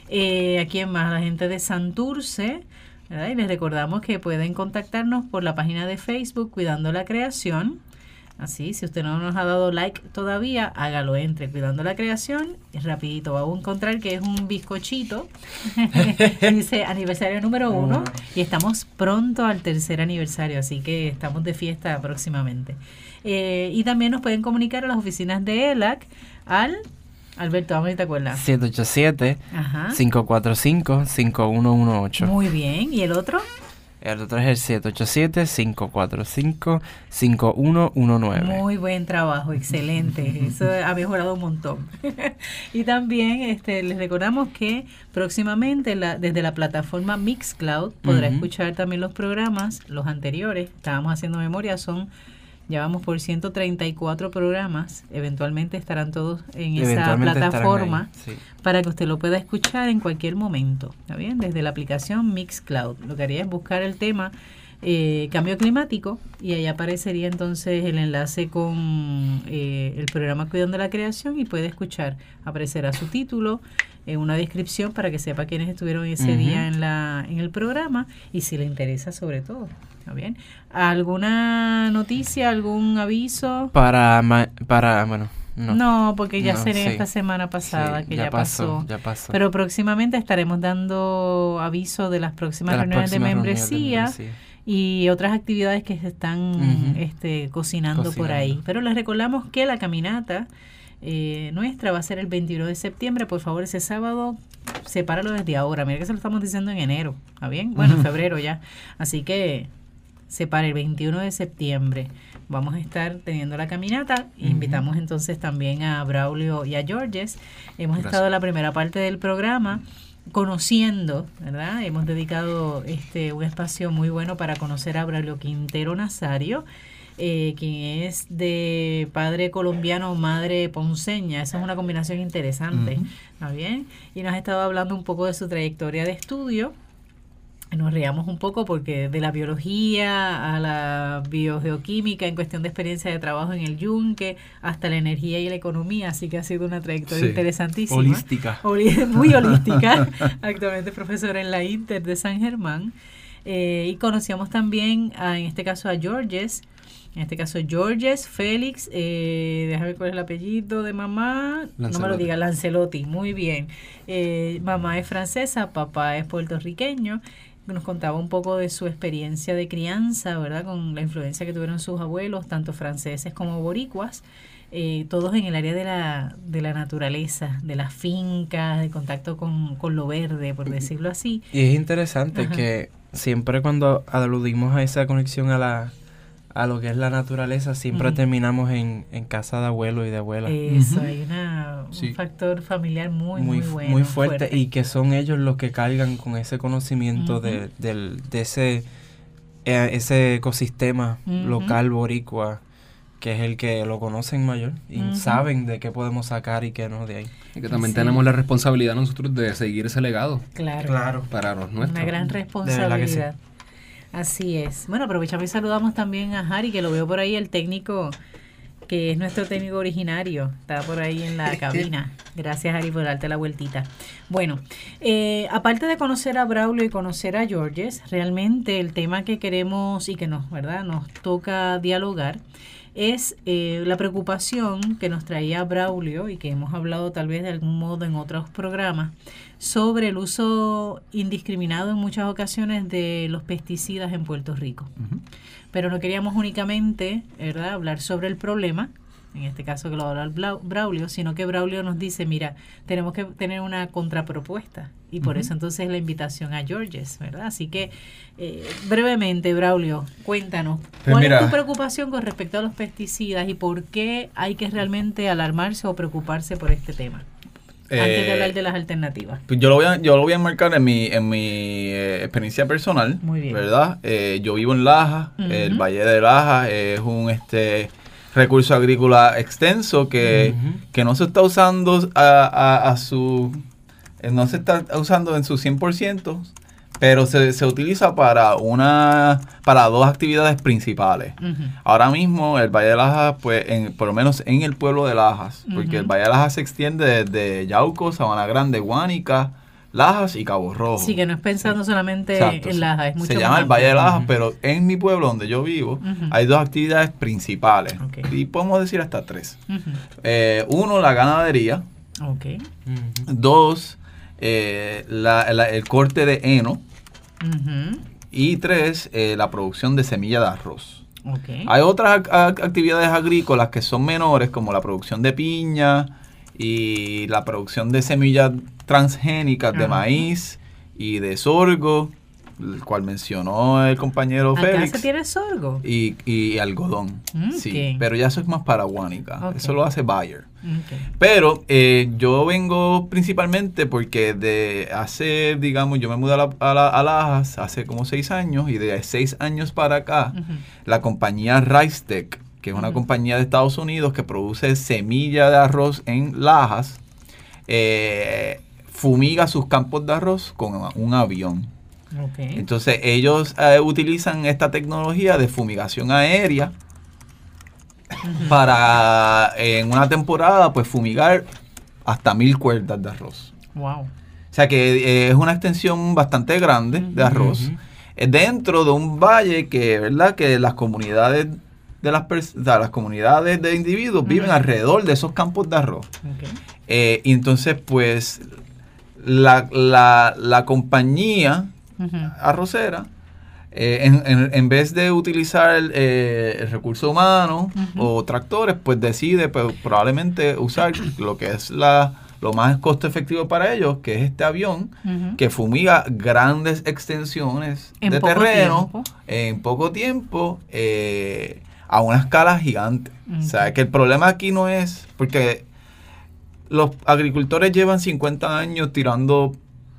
Eh, ¿A quién más? A la gente de Santurce. Y les recordamos que pueden contactarnos por la página de Facebook Cuidando la Creación. Así, si usted no nos ha dado like todavía, hágalo entre Cuidando la Creación. Y rapidito va a encontrar que es un bizcochito. <laughs> Dice aniversario número uno. Y estamos pronto al tercer aniversario, así que estamos de fiesta próximamente. Eh, y también nos pueden comunicar a las oficinas de ELAC al... Alberto, vamos a te acuerdas. 787 Ajá. 545 5118. Muy bien. ¿Y el otro? El otro es el 787 545 5119. Muy buen trabajo, excelente. <laughs> Eso ha mejorado un montón. <laughs> y también este, les recordamos que próximamente la- desde la plataforma Mixcloud podrá escuchar también los programas, los anteriores. Estábamos haciendo memoria, son ya vamos por 134 programas. Eventualmente estarán todos en esa plataforma sí. para que usted lo pueda escuchar en cualquier momento, ¿está bien? Desde la aplicación Mixcloud. Lo que haría es buscar el tema eh, cambio climático y ahí aparecería entonces el enlace con eh, el programa Cuidando la Creación y puede escuchar. Aparecerá su título en una descripción para que sepa quiénes estuvieron ese día en, la, en el programa y si le interesa sobre todo. ¿Está bien? ¿Alguna noticia, algún aviso? Para, ma- para bueno, no. No, porque ya No, será sí. esta semana pasada Sí, que ya, pasó. Ya pasó. Pero próximamente estaremos dando aviso de las próximas De las reuniones de próximas reuniones de membresía membresía. y otras actividades que se están este, cocinando, por ahí. Pero les recordamos que la caminata eh, nuestra va a ser el 21 de septiembre. Por favor, ese sábado, sepáralo desde ahora. Mira que se lo estamos diciendo en enero, ¿está bien? Bueno, en febrero ya. Así que separa el 21 de septiembre. Vamos a estar teniendo la caminata. Invitamos entonces también a Braulio y a Georges. Hemos Gracias. estado en la primera parte del programa conociendo, ¿verdad? Hemos dedicado este un espacio muy bueno para conocer a Braulio Quintero Nazario, eh, quien es de padre colombiano, madre ponceña. Esa es una combinación interesante, ¿está bien? Y nos ha estado hablando un poco de su trayectoria de estudio. Nos reíamos un poco porque de la biología a la biogeoquímica en cuestión de experiencia de trabajo en el yunque hasta la energía y la economía, así que ha sido una trayectoria Sí. interesantísima. Holística. Muy <laughs> holística, <laughs> actualmente es profesora en la Inter de San Germán. Eh, y conocíamos también, a, en este caso, a Georges, en este caso Georges, Félix, eh, déjame ver cuál es el apellido de mamá, no me lo diga, Lancelotti, muy bien. Eh, mamá es francesa, papá es puertorriqueño. Nos contaba un poco de su experiencia de crianza, ¿verdad? Con la influencia que tuvieron sus abuelos, tanto franceses como boricuas eh, todos en el área de la, de la naturaleza, de las fincas, de contacto con, con lo verde, por decirlo así. Y es interesante Ajá. que siempre cuando aludimos a esa conexión a la a lo que es la naturaleza, siempre terminamos en, en casa de abuelo y de abuela. Eso, hay una, Sí. un factor familiar muy, muy, muy, bueno. muy fuerte, y que son ellos los que cargan con ese conocimiento de, del, de ese, eh, ese ecosistema local boricua que es el que lo conocen mayor y saben de qué podemos sacar y qué no de ahí. Y que también Sí. tenemos la responsabilidad nosotros de seguir ese legado Claro. para los nuestros. Una gran responsabilidad. Así es. Bueno, aprovechamos y saludamos también a Harry, que lo veo por ahí, el técnico, que es nuestro técnico originario. Está por ahí en la <laughs> cabina. Gracias, Harry, por darte la vueltita. Bueno, eh, aparte de conocer a Braulio y conocer a Georges, realmente el tema que queremos y que nos, ¿verdad? nos toca dialogar es eh, la preocupación que nos traía Braulio y que hemos hablado tal vez de algún modo en otros programas sobre el uso indiscriminado en muchas ocasiones de los pesticidas en Puerto Rico. Pero no queríamos únicamente ¿verdad? hablar sobre el problema, en este caso que lo va a hablar Blau- Braulio, sino que Braulio nos dice, mira, tenemos que tener una contrapropuesta. Y por eso entonces la invitación a Georges, ¿verdad? Así que eh, brevemente, Braulio, cuéntanos, Pues ¿cuál mira. es tu preocupación con respecto a los pesticidas y por qué hay que realmente alarmarse o preocuparse por este tema? Antes de Eh, hablar de las alternativas. Pues yo lo voy a, yo lo voy a enmarcar en mi, en mi eh, experiencia personal, Muy bien. ¿verdad? Eh, yo vivo en Laja, el Valle de Laja es un este recurso agrícola extenso que, que no se está usando a, a- a su eh, no se está usando en su 100%, pero se, se utiliza para una para dos actividades principales. Ahora mismo el Valle de Lajas, pues, en, por lo menos en el pueblo de Lajas, porque el. Valle de Lajas se extiende desde Yauco, Sabana Grande, Guánica, Lajas y Cabo Rojo. Sí, que no es pensando solamente Exacto, en sí. Laja, es mucho Se llama el. Valle de Lajas, pero en mi pueblo donde yo vivo hay dos actividades principales. Y podemos decir hasta tres. Eh, uno, la ganadería. Dos, eh, la- la- el corte de heno. Y tres, eh, la producción de semilla de arroz. Hay otras ac- ac- actividades agrícolas que son menores, como la producción de piña y la producción de semillas transgénicas de Ajá. maíz y de sorgo, el cual mencionó el compañero Acá Félix. se tiene sorgo. Y, y algodón. Mm, Sí, pero ya eso es más para Guánica. Ok. Eso lo hace Bayer. Pero eh, yo vengo principalmente porque de hace, digamos, yo me mudé a, la, a, la- a Lajas hace como seis años y de seis años para acá, la compañía Ricetech, que es una compañía de Estados Unidos que produce semilla de arroz en Lajas, eh, fumiga sus campos de arroz con un avión. Entonces ellos eh, utilizan esta tecnología de fumigación aérea para en una temporada pues fumigar hasta mil cuerdas de arroz. Wow. O sea que eh, es una extensión bastante grande de arroz dentro de un valle que, ¿verdad? Que las comunidades de las, sea, las comunidades de individuos viven alrededor de esos campos de arroz. Eh, y entonces, pues, la, la- la compañía arrocera, eh, en, en- en vez de utilizar el, eh, el recurso humano o tractores, pues decide pues, probablemente usar lo que es la, lo más costo efectivo para ellos, que es este avión, que fumiga grandes extensiones En de terreno tiempo. en poco tiempo eh, a una escala gigante. O sea, que el problema aquí no es porque los agricultores llevan 50 años tirando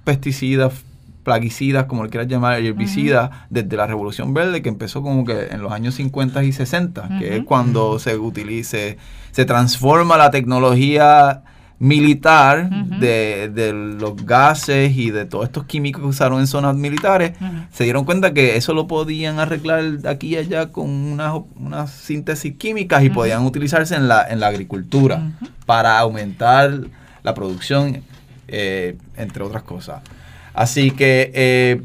pesticidas, plaguicidas, como le quieras llamar, herbicidas, desde la Revolución Verde, que empezó como que en los años 50 y 60, que es cuando se utilice, se transforma la tecnología militar de, de los gases y de todos estos químicos que usaron en zonas militares, se dieron cuenta que eso lo podían arreglar de aquí y allá con unas unas síntesis químicas y podían utilizarse en la, en la agricultura para aumentar la producción, eh, entre otras cosas. Así que, eh,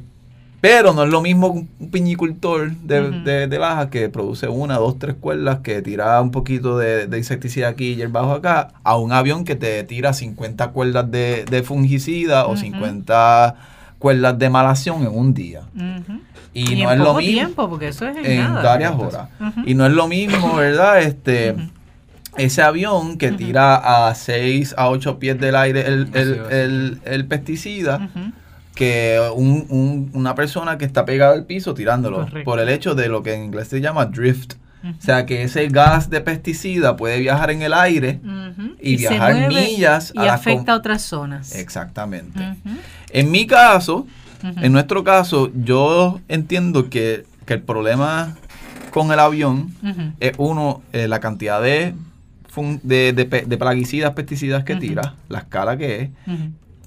pero no es lo mismo un piñicultor de, Ujú. de, de laja que produce una, dos, tres cuerdas, que tira un poquito de, de insecticida aquí y el bajo acá, a un avión que te tira 50 cuerdas de, de fungicida o Ujú. 50 cuerdas de malación en un día. Y, Y no en es lo mismo tiempo, porque eso es en en nada. varias horas. Y no es lo mismo, ¿verdad? Este, ese avión que tira a 6 a 8 pies del aire el, el- el- el pesticida. Que un- un- una persona que está pegada al piso tirándolo Correcto. por el hecho de lo que en inglés se llama drift. O sea que ese gas de pesticida puede viajar en el aire y viajar millas y a afecta a otras zonas. Exactamente. En mi caso, en nuestro caso, yo entiendo que, que el problema con el avión es uno, eh, la cantidad de, de, de de plaguicidas, pesticidas que tira, la escala que es.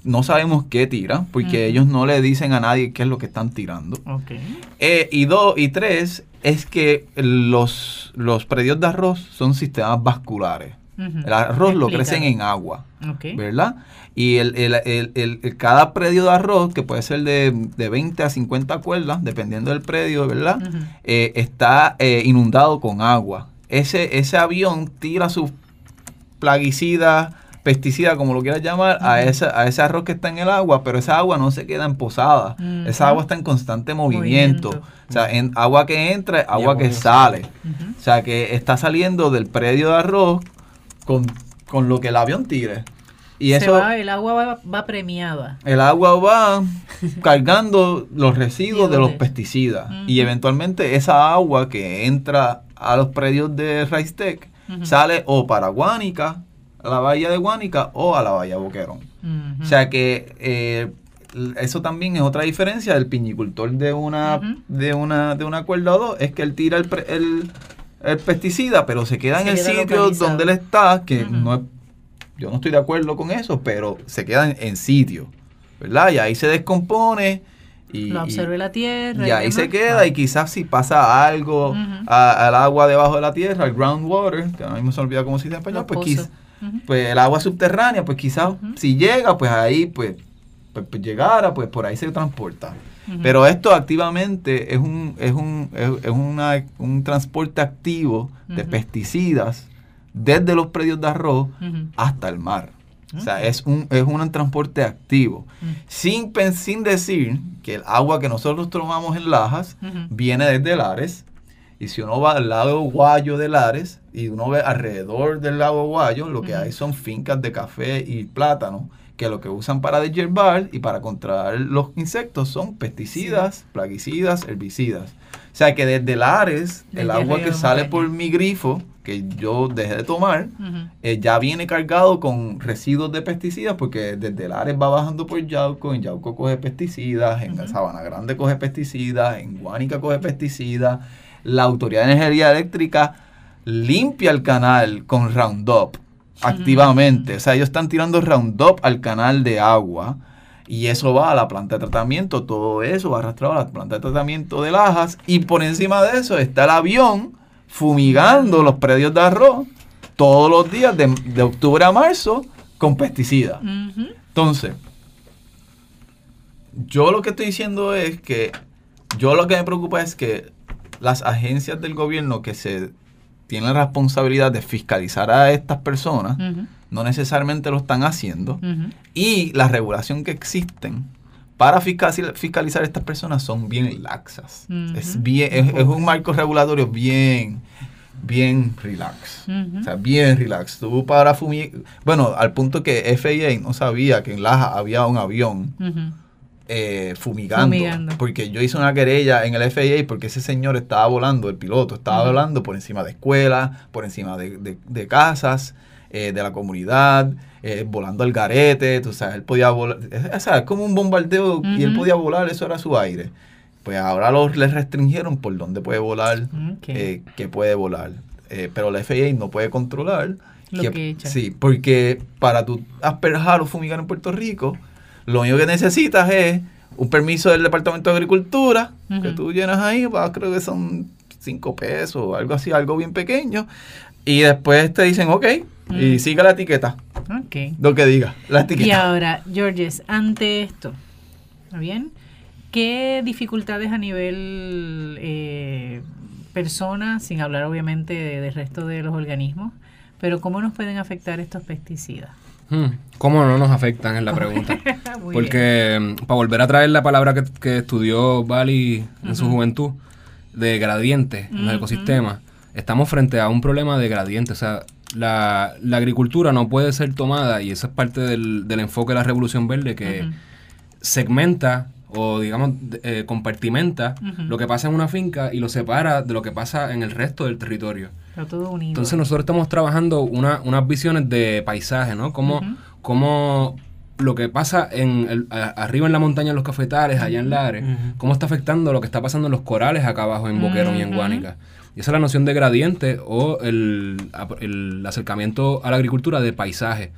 No sabemos qué tira, porque ellos no le dicen a nadie qué es lo que están tirando. Ok. Eh, y dos, y tres, es que los, los predios de arroz son sistemas vasculares. El arroz lo crecen en agua. Ok. ¿verdad? Y el, el- el- el- el- cada predio de arroz, que puede ser de, de 20 a 50 cuerdas, dependiendo del predio, ¿verdad? Eh, está eh, inundado con agua. Ese, ese avión tira sus plaguicidas, pesticidas, como lo quieras llamar, a, ese, a ese arroz que está en el agua, pero esa agua no se queda en posada. Esa agua está en constante movimiento. Movimiento. O sea, en agua que entra, agua agua que sale. O sea, que está saliendo del predio de arroz con, con lo que el avión tire. Y eso, va- el agua va, va premiada. el agua va <laughs> cargando los residuos de los pesticidas. Y eventualmente esa agua que entra a los predios de Raistec Ujú. sale o para Guánica, a la bahía de Guánica, o a la bahía Boquerón. O sea que eh, eso también es otra diferencia del piñicultor de una, de una, de una cuerda o dos, es que él tira el, pre- el, el pesticida, pero se queda Se en el sitio localizado. donde él está, que no es, yo no estoy de acuerdo con eso, pero se queda en, en sitio, ¿verdad? Y ahí se descompone y, Lo absorbe la tierra. y ahí se queda Ah. y quizás si pasa algo a- al agua debajo de la tierra, al groundwater, que ahora mismo se me olvida cómo se dice en español, Los pues, pozos. Pues el agua subterránea, pues quizás si llega, pues ahí pues, pues, pues, llegara, pues por ahí se transporta. Pero esto activamente es un, es un, es, una- un transporte activo de pesticidas desde los predios de arroz hasta el mar. O sea, es un, es un transporte activo. Sin, sin decir que el agua que nosotros tomamos en Lajas viene desde Lares. Y si uno va al lago Guayo de Lares y uno ve alrededor del lago Guayo, lo que hay son fincas de café y plátano que lo que usan para deshiervar y para controlar los insectos son pesticidas, plaguicidas, herbicidas. O sea que desde Lares, el Desde agua Río que sale por mi grifo, que yo dejé de tomar, eh, ya viene cargado con residuos de pesticidas porque desde Lares va bajando por Yauco, en Yauco coge pesticidas, en Ujú. Sabana Grande coge pesticidas, en Guánica coge pesticidas. La Autoridad de Energía Eléctrica limpia el canal con Roundup activamente. O sea, ellos están tirando Roundup al canal de agua y eso va a la planta de tratamiento, todo eso va arrastrado a la planta de tratamiento de Lajas y por encima de eso está el avión fumigando los predios de arroz todos los días de, de octubre a marzo con pesticidas. Entonces, yo lo que estoy diciendo es que yo lo que me preocupa es que las agencias del gobierno que se tienen la responsabilidad de fiscalizar a estas personas no necesariamente lo están haciendo y la regulación que existen para fiscalizar, fiscalizar a estas personas son bien laxas. Es bien es, es un marco regulatorio bien bien relax. O sea, bien relax. Tú para fumigar, bueno, al punto que FAA no sabía que en Laja había un avión. Eh, fumigando, Fumigando. Porque yo hice una querella en el FAA porque ese señor estaba volando, el piloto estaba volando por encima de escuelas, por encima de, de- de casas, eh, de la comunidad, eh, volando al garete, tú sabes, él podía volar, es, o sea, es como un bombardeo y él podía volar, eso era su aire. Pues ahora los, les restringieron por dónde puede volar, eh, qué puede volar. Eh, pero la FAA no puede controlar Lo que. Sí, porque para tú asperjar o fumigar en Puerto Rico, lo único que necesitas es un permiso del Departamento de Agricultura, que tú llenas ahí, va, creo que son 5 pesos o algo así, algo bien pequeño. Y después te dicen, ok, y Mm. siga la etiqueta, Ok. lo que diga, la etiqueta. Y ahora, Georges, ante esto, ¿está bien? ¿Qué dificultades a nivel eh, persona, sin hablar obviamente de- del resto de los organismos, pero cómo nos pueden afectar estos pesticidas? Hmm, ¿Cómo no nos afectan? Es la pregunta. <laughs> Porque mm, para volver a traer la palabra que, que estudió Bali en su juventud, de gradiente en los Ujú. ecosistemas, estamos frente a un problema de gradiente. O sea, la, la agricultura no puede ser tomada, y eso es parte del, del enfoque de la Revolución Verde, que segmenta o digamos eh, compartimenta lo que pasa en una finca y lo separa de lo que pasa en el resto del territorio. Está todo unido. Entonces nosotros estamos trabajando una, unas visiones de paisaje, ¿no? Como, como lo que pasa en el- a- arriba en la montaña en los cafetales, allá en Lares, Ujú. cómo está afectando lo que está pasando en los corales acá abajo en Boquerón y en. Guánica. Y esa es la noción de gradiente o el, acercamiento a la agricultura de paisaje.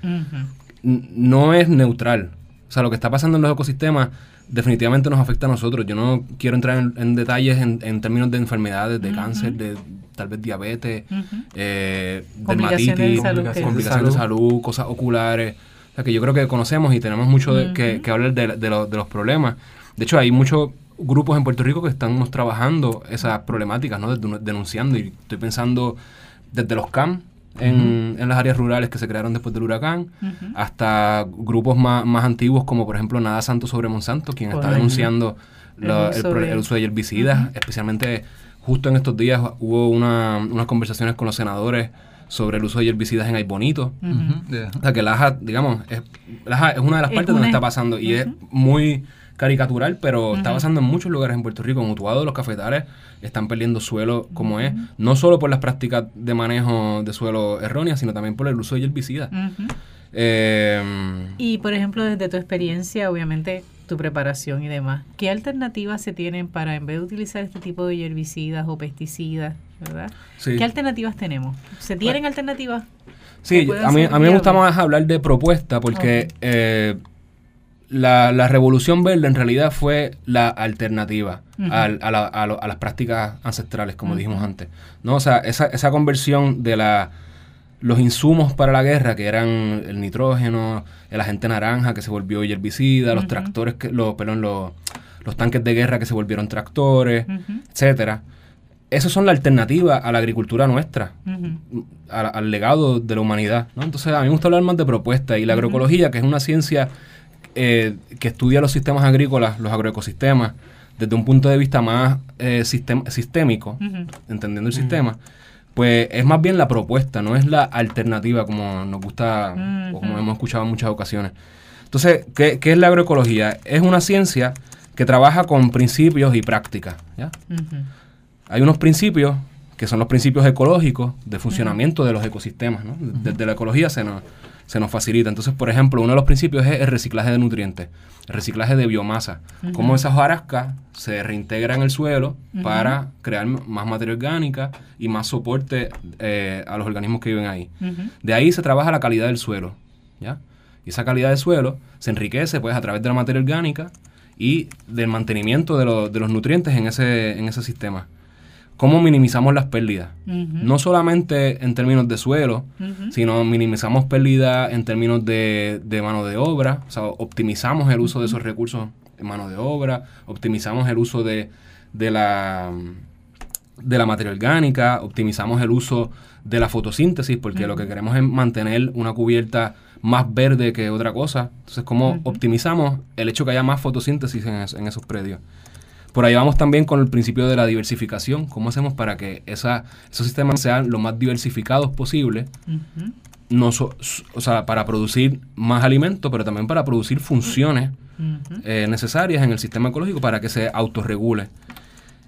No es neutral. O sea, lo que está pasando en los ecosistemas definitivamente nos afecta a nosotros. Yo no quiero entrar en, en detalles en, en términos de enfermedades, de cáncer, de tal vez diabetes, Ujú. eh, Complicaciones de dermatitis, salud que- complicaciones de salud, cosas oculares. O sea, que yo creo que conocemos y tenemos mucho de- que, hablar de, de lo- de los problemas. De hecho, hay muchos grupos en Puerto Rico que estamos trabajando esas problemáticas, ¿no? Denu- Denunciando. Y estoy pensando desde los CAM en, en las áreas rurales que se crearon después del huracán, hasta grupos más, más antiguos como por ejemplo Nada Santo sobre Monsanto, quien está denunciando la- El el, uso de- de herbicidas, especialmente justo en estos días hubo una- unas conversaciones con los senadores sobre el uso de herbicidas en Aibonito. Yeah. O sea que Laja, digamos, es, Laja es una de las Es partes una- donde está pasando y es muy caricatural, pero está pasando en muchos lugares en Puerto Rico. En Utuado los cafetales están perdiendo suelo como es, no solo por las prácticas de manejo de suelo erróneas, sino también por el uso de herbicidas. Eh, Y por ejemplo, desde tu experiencia, obviamente tu preparación y demás, ¿qué alternativas se tienen para en vez de utilizar este tipo de herbicidas o pesticidas, verdad? sí. ¿Qué alternativas tenemos? ¿Se tienen alternativas? Sí, a mí, a mí me gusta más hablar de propuesta porque eh, la, la revolución verde en realidad fue la alternativa al- a, la- a lo- a las prácticas ancestrales, como dijimos antes. ¿no? O sea, esa, esa conversión de la, los insumos para la guerra, que eran el nitrógeno, el agente naranja que se volvió herbicida, los tractores, que, los, perdón, los, los tanques de guerra que se volvieron tractores, Ujú, etcétera. Esas son la alternativa a la agricultura nuestra al, al legado de la humanidad. ¿no? Entonces, a mí me gusta hablar más de propuestas. Y la agroecología, que es una ciencia eh, que estudia los sistemas agrícolas, los agroecosistemas, desde un punto de vista más eh, sistem- sistémico, entendiendo el sistema, pues es más bien la propuesta, no es la alternativa como nos gusta o como hemos escuchado en muchas ocasiones. Entonces, ¿qué, qué es la agroecología? Es una ciencia que trabaja con principios y prácticas. Hay unos principios que son los principios ecológicos de funcionamiento de los ecosistemas. ¿no? Desde la ecología se nos, se nos facilita. Entonces, por ejemplo, uno de los principios es el reciclaje de nutrientes, el reciclaje de biomasa. Ujú. Cómo esas hojarascas se reintegran en el suelo para crear más materia orgánica y más soporte eh, a los organismos que viven ahí. De ahí se trabaja la calidad del suelo, ¿ya? Y esa calidad del suelo se enriquece pues a través de la materia orgánica y del mantenimiento de, lo- de los nutrientes en ese, en ese sistema. Cómo minimizamos las pérdidas. No solamente en términos de suelo, sino minimizamos pérdidas en términos de, de mano de obra, o sea, optimizamos el uso de esos recursos en mano de obra, optimizamos el uso de, de la de la materia orgánica, optimizamos el uso de la fotosíntesis, porque lo que queremos es mantener una cubierta más verde que otra cosa. Entonces, ¿cómo optimizamos el hecho que haya más fotosíntesis en, es- en esos predios? Por ahí vamos también con el principio de la diversificación. ¿Cómo hacemos para que esa, esos sistemas sean lo más diversificados posible? No so- o sea, para producir más alimento, pero también para producir funciones eh, necesarias en el sistema ecológico para que se autorregule.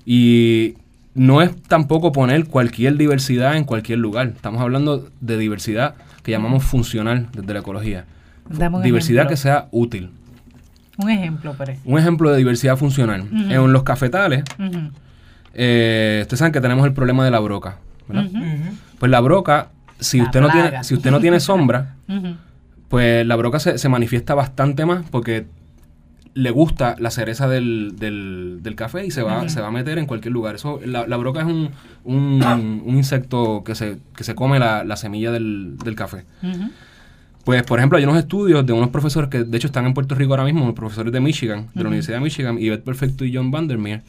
Y no es tampoco poner cualquier diversidad en cualquier lugar. Estamos hablando de diversidad que llamamos funcional desde la ecología. Dame diversidad que sea útil. Un ejemplo, Pérez. Un ejemplo de diversidad funcional. En los cafetales, eh, ustedes saben que tenemos el problema de la broca. Pues la broca, si La usted, no tiene, si usted no tiene sombra, <laughs> pues la broca se, se manifiesta bastante más porque le gusta la cereza del, del- del café y se va, se va a meter en cualquier lugar. Eso, la, la broca es un, un- un insecto que se, que se come la, la semilla del, del café. Pues, por ejemplo, hay unos estudios de unos profesores que de hecho están en Puerto Rico ahora mismo, unos profesores de Michigan, de la. Universidad de Michigan, Yvette Perfecto y John Vandermeer,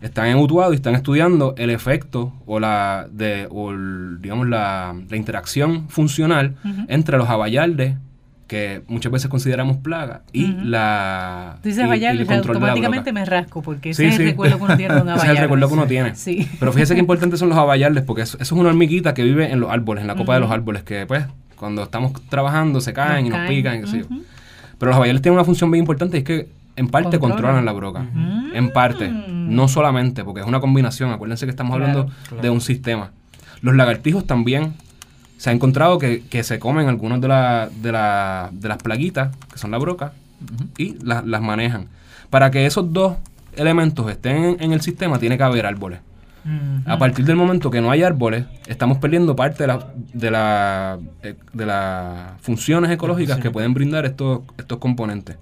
están en Utuado y están estudiando el efecto o la de o el, digamos la, la interacción funcional entre los abayaldes que muchas veces consideramos plaga y la Tú dices y- y Bayal, el control de la automáticamente me rasco porque ese Sí, es sí. el recuerdo que uno tiene de <laughs> un Ese es el recuerdo que uno tiene. Sí. Pero fíjese qué importantes son los abayaldes, porque eso, eso es una hormiguita que vive en los árboles, en la copa de los árboles, que pues cuando estamos trabajando se caen y nos caen. pican, y qué sé yo. Pero los abayaldes tienen una función bien importante y es que en parte Controlan. controlan la broca. En parte. Mm. No solamente, porque es una combinación. Acuérdense que estamos Claro, hablando de un sistema. Los lagartijos también se ha encontrado que, que se comen algunas de, la- de, la- de las plaguitas, que son la broca, y la- las manejan. Para que esos dos elementos estén en, en el sistema, tiene que haber árboles. A partir del momento que no hay árboles, estamos perdiendo parte de, la- de, la- eh, de las funciones ecológicas que pueden brindar estos, estos componentes.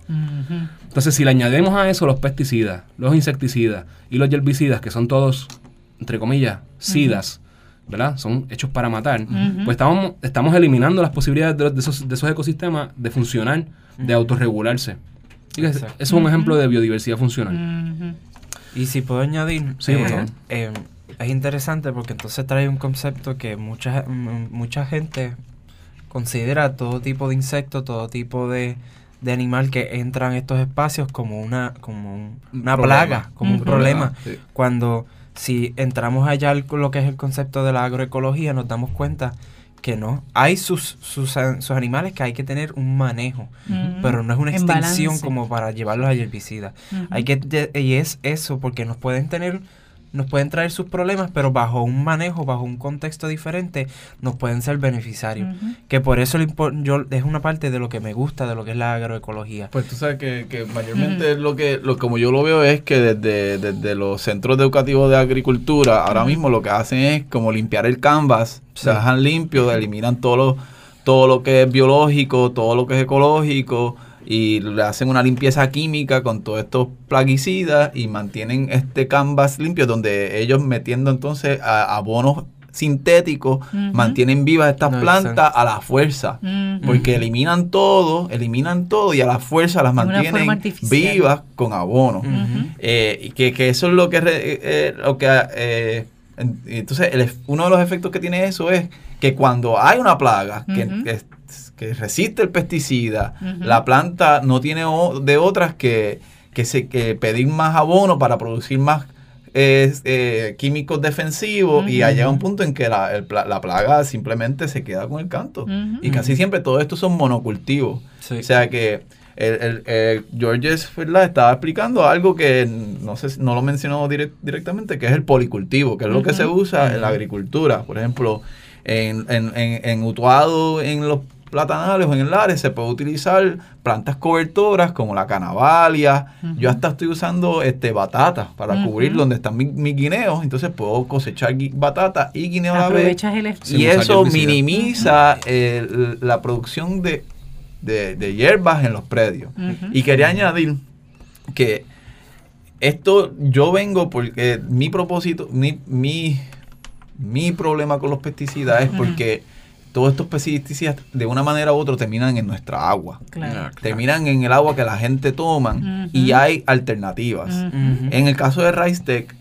Entonces, si le añadimos a eso los pesticidas, los insecticidas y los herbicidas, que son todos, entre comillas, sidas, ¿verdad? Son hechos para matar, pues estamos, estamos eliminando las posibilidades de, esos, de esos ecosistemas de funcionar, de autorregularse. Eso es un ejemplo de biodiversidad funcional. Y si puedo añadir, Sí, eh, eh, es interesante porque entonces trae un concepto que mucha, mucha gente considera todo tipo de insecto, todo tipo de, de animal que entra en estos espacios como una, como un- Un una problema. plaga, como un problema. Sí. Cuando si entramos allá al- lo que es el concepto de la agroecología, nos damos cuenta que no. Hay sus, sus, sus animales que hay que tener un manejo, pero no es una En extensión como para llevarlos a herbicidas. Ujú. Hay que y es eso porque nos pueden tener nos pueden traer sus problemas, pero bajo un manejo, bajo un contexto diferente, nos pueden ser beneficiarios. Que por eso yo es una parte de lo que me gusta de lo que es la agroecología. Pues tú sabes que, que mayormente lo que, lo como yo lo veo es que desde, desde los centros educativos de agricultura, ahora mismo lo que hacen es como limpiar el canvas, Sí. se dejan limpio, eliminan todo lo, todo lo que es biológico, todo lo que es ecológico, y le hacen una limpieza química con todos estos plaguicidas y mantienen este canvas limpio donde ellos metiendo entonces a- abonos sintéticos Ujú. mantienen vivas estas No, plantas exacto. a la fuerza porque eliminan todo, eliminan todo y a la fuerza las De mantienen vivas con abono. Eh, y que, que eso es lo que, re- eh, lo que eh, en- entonces el uno de los efectos que tiene eso es que cuando hay una plaga que, que, que resiste el pesticida, la planta no tiene o- de otras que, que, se, que pedir más abono para producir más eh, eh, químicos defensivos y Ujú. llega un punto en que la, el la plaga simplemente se queda con el canto. Y casi siempre todo esto son monocultivos. Sí. O sea que el, el, el Georges ¿verdad? estaba explicando algo que no sé no lo mencionó direct- directamente, que es el policultivo, que es lo que se usa en la agricultura. Por ejemplo, en, en, en, en Utuado, en los platanales o en el Lares, se puede utilizar plantas cobertoras como la canavalia. Yo hasta estoy usando este batatas para cubrir donde están mis, mis guineos. Entonces puedo cosechar batata y guineo a la vez. Aprovechas el Y eso minimiza el- la producción de, de- de hierbas en los predios. Y quería añadir que esto yo vengo porque mi propósito, mi, mi, mi problema con los pesticidas es porque todos estos pesticidas de una manera u otra terminan en nuestra agua. Claro. Terminan en el agua que la gente toma y hay alternativas. En el caso de Ricetech,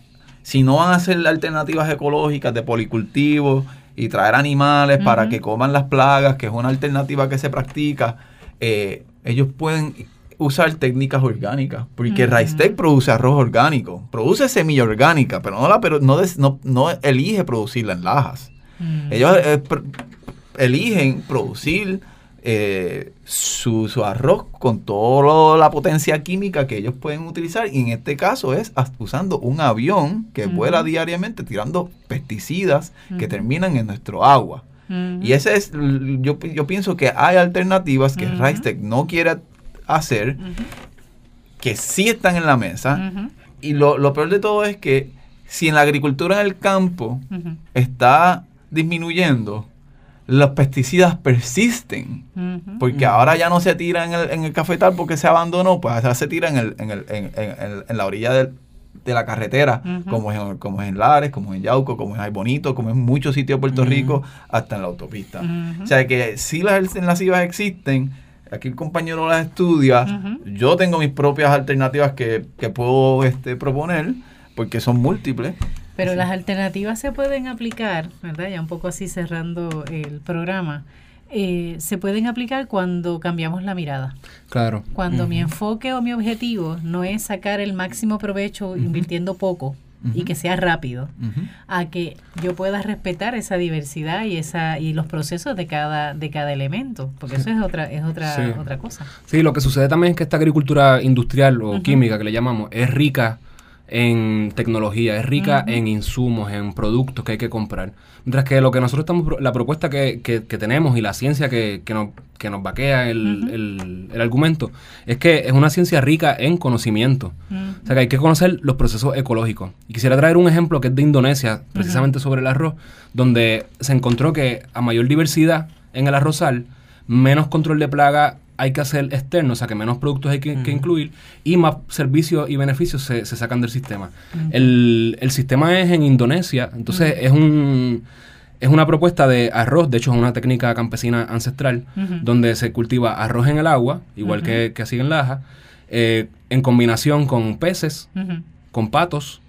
si no van a hacer alternativas ecológicas de policultivo y traer animales para que coman las plagas, que es una alternativa que se practica, eh, ellos pueden usar técnicas orgánicas, porque. Ricetech produce arroz orgánico, produce semilla orgánica, pero no la pero no, des- no, no elige producirla en lajas. Ellos eh, pr- eligen producir eh, su, su arroz con toda la potencia química que ellos pueden utilizar. Y en este caso es usando un avión que vuela diariamente tirando pesticidas que terminan en nuestro agua. Y ese es, yo, yo pienso que hay alternativas que. Ricetech no quiere hacer, que sí están en la mesa. Y lo, lo peor de todo es que si en la agricultura en el campo está disminuyendo, los pesticidas persisten. Porque ahora ya no se tira en el, en el cafetal porque se abandonó, pues ahora se tira en, el, en, el- en- en- en- en la orilla del- de la carretera, como, es, en- como es en Lares, como es en Yauco, como es en Bonito, como en muchos sitios de Puerto Rico, hasta en la autopista. O sea que si las alternativas existen, aquí el compañero las estudia, yo tengo mis propias alternativas que, que puedo este, proponer, porque son múltiples. Pero las alternativas se pueden aplicar, ¿verdad? Ya un poco así cerrando el programa. eh, se pueden aplicar cuando cambiamos la mirada. Claro. Cuando mi enfoque o mi objetivo no es sacar el máximo provecho invirtiendo poco y que sea rápido, a que yo pueda respetar esa diversidad y esa y los procesos de cada de cada elemento, porque eso es otra es otra Sí. otra cosa. Sí, lo que sucede también es que esta agricultura industrial o química que le llamamos es rica en tecnología, es rica en insumos, en productos que hay que comprar. Mientras que lo que nosotros estamos, la propuesta que, que- que tenemos y la ciencia que, que nos, que nos vaquea el- el argumento es que es una ciencia rica en conocimiento. O sea que hay que conocer los procesos ecológicos. Y quisiera traer un ejemplo que es de Indonesia, precisamente sobre el arroz, donde se encontró que a mayor diversidad en el arrozal, menos control de plaga hay que hacer externo, o sea que menos productos hay que, que incluir y más servicios y beneficios se, se sacan del sistema. el, el sistema es en Indonesia, entonces es un... Es una propuesta de arroz, de hecho es una técnica campesina ancestral, donde se cultiva arroz en el agua, igual que, que así en Laja, eh, en combinación con peces, con patos,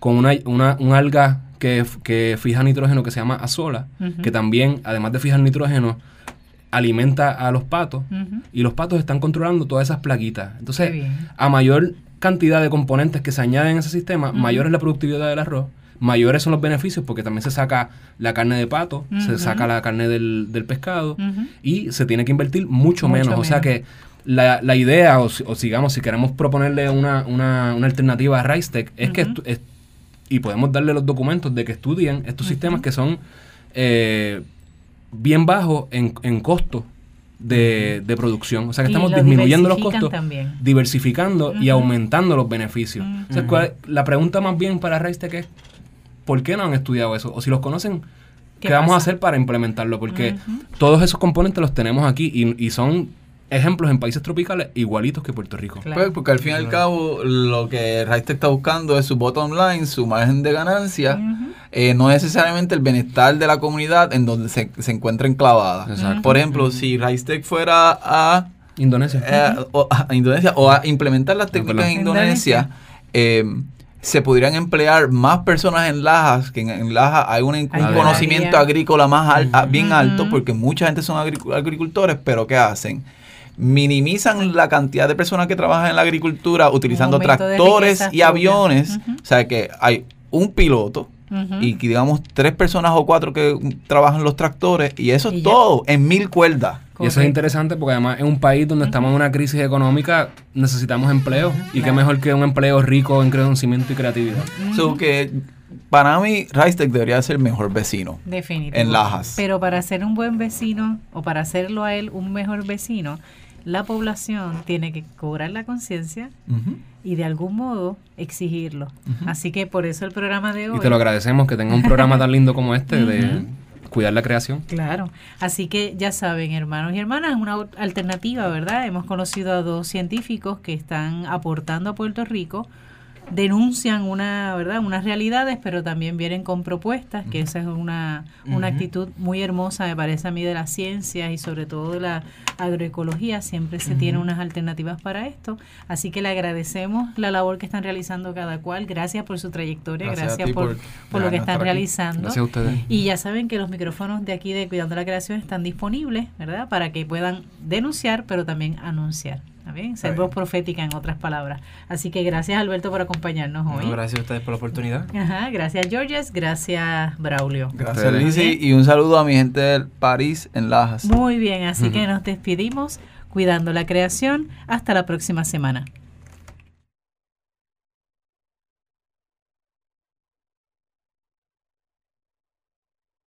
con una, una- un alga que, que fija nitrógeno que se llama azola, que también, además de fijar nitrógeno, alimenta a los patos y los patos están controlando todas esas plaguitas. Qué Entonces, a mayor cantidad de componentes que se añaden a ese sistema, mayor es la productividad del arroz, mayores son los beneficios porque también se saca la carne de pato, se saca la carne del, del pescado y se tiene que invertir mucho, Mucho menos. O sea que la, la idea, o, o sigamos, si queremos proponerle una, una, una alternativa a Ricetech, es que, y podemos darle los documentos de que estudien estos sistemas que son eh, bien bajos en, en costo de, de producción. O sea que Y estamos lo disminuyendo los costos, también. diversificando y aumentando los beneficios. Ujú. O sea, ¿cuál- la pregunta más bien para Ricetech es, ¿por qué no han estudiado eso? O si los conocen, ¿qué, ¿Qué vamos a hacer para implementarlo? Porque todos esos componentes los tenemos aquí y, y son ejemplos en países tropicales igualitos que Puerto Rico. Claro. Pues porque al fin y al cabo lo que Ricetech está buscando es su bottom line, su margen de ganancia, eh, no necesariamente el bienestar de la comunidad en donde se, se encuentra enclavada. Exacto. Por ejemplo, si Ricetech fuera a, Indonesia. eh, o- a Indonesia o a implementar las técnicas perdón. en Indonesia, eh, se podrían emplear más personas en Lajas, que en, en Lajas hay un, conocimiento agrícola más al- a- bien alto, porque mucha gente son agricu- agricultores, pero ¿qué hacen? Minimizan la cantidad de personas que trabajan en la agricultura utilizando tractores y aviones. O sea que hay un piloto Ujú. y que digamos tres personas o cuatro que trabajan los tractores y eso Y es ya. todo en mil cuerdas. Y eso es interesante porque además en un país donde estamos en una crisis económica necesitamos empleo. Y qué mejor que un empleo rico en conocimiento y creatividad. So que para mí Ricetech debería ser el mejor vecino. Definitivo. En Lajas. Pero para ser un buen vecino o para hacerlo a él un mejor vecino, la población tiene que cobrar la conciencia y de algún modo exigirlo. Así que por eso el programa de hoy. Y te lo agradecemos que tenga un programa tan lindo como este de cuidar la creación. Claro, así que ya saben, hermanos y hermanas, es una alternativa, ¿verdad? Hemos conocido a dos científicos que están aportando a Puerto Rico denuncian una, ¿verdad? unas realidades, pero también vienen con propuestas, que esa es una, una actitud muy hermosa, me parece a mí, de las ciencias y sobre todo de la agroecología. Siempre se tienen unas alternativas para esto. Así que le agradecemos la labor que están realizando cada cual. Gracias por su trayectoria, Gracias por, por por lo que están realizando. Gracias a ustedes. Y ya saben que los micrófonos de aquí de Cuidando la Creación están disponibles, ¿verdad? Para que puedan denunciar, pero también anunciar. Ser voz profética, en otras palabras. Así que gracias, Alberto, por acompañarnos No, hoy. gracias a ustedes por la oportunidad. Ajá, gracias, Georges. Gracias, Braulio. Gracias. Lizzy. Y un saludo a mi gente de París en Lajas. Muy bien, así <laughs> que nos despedimos cuidando la creación. Hasta la próxima semana.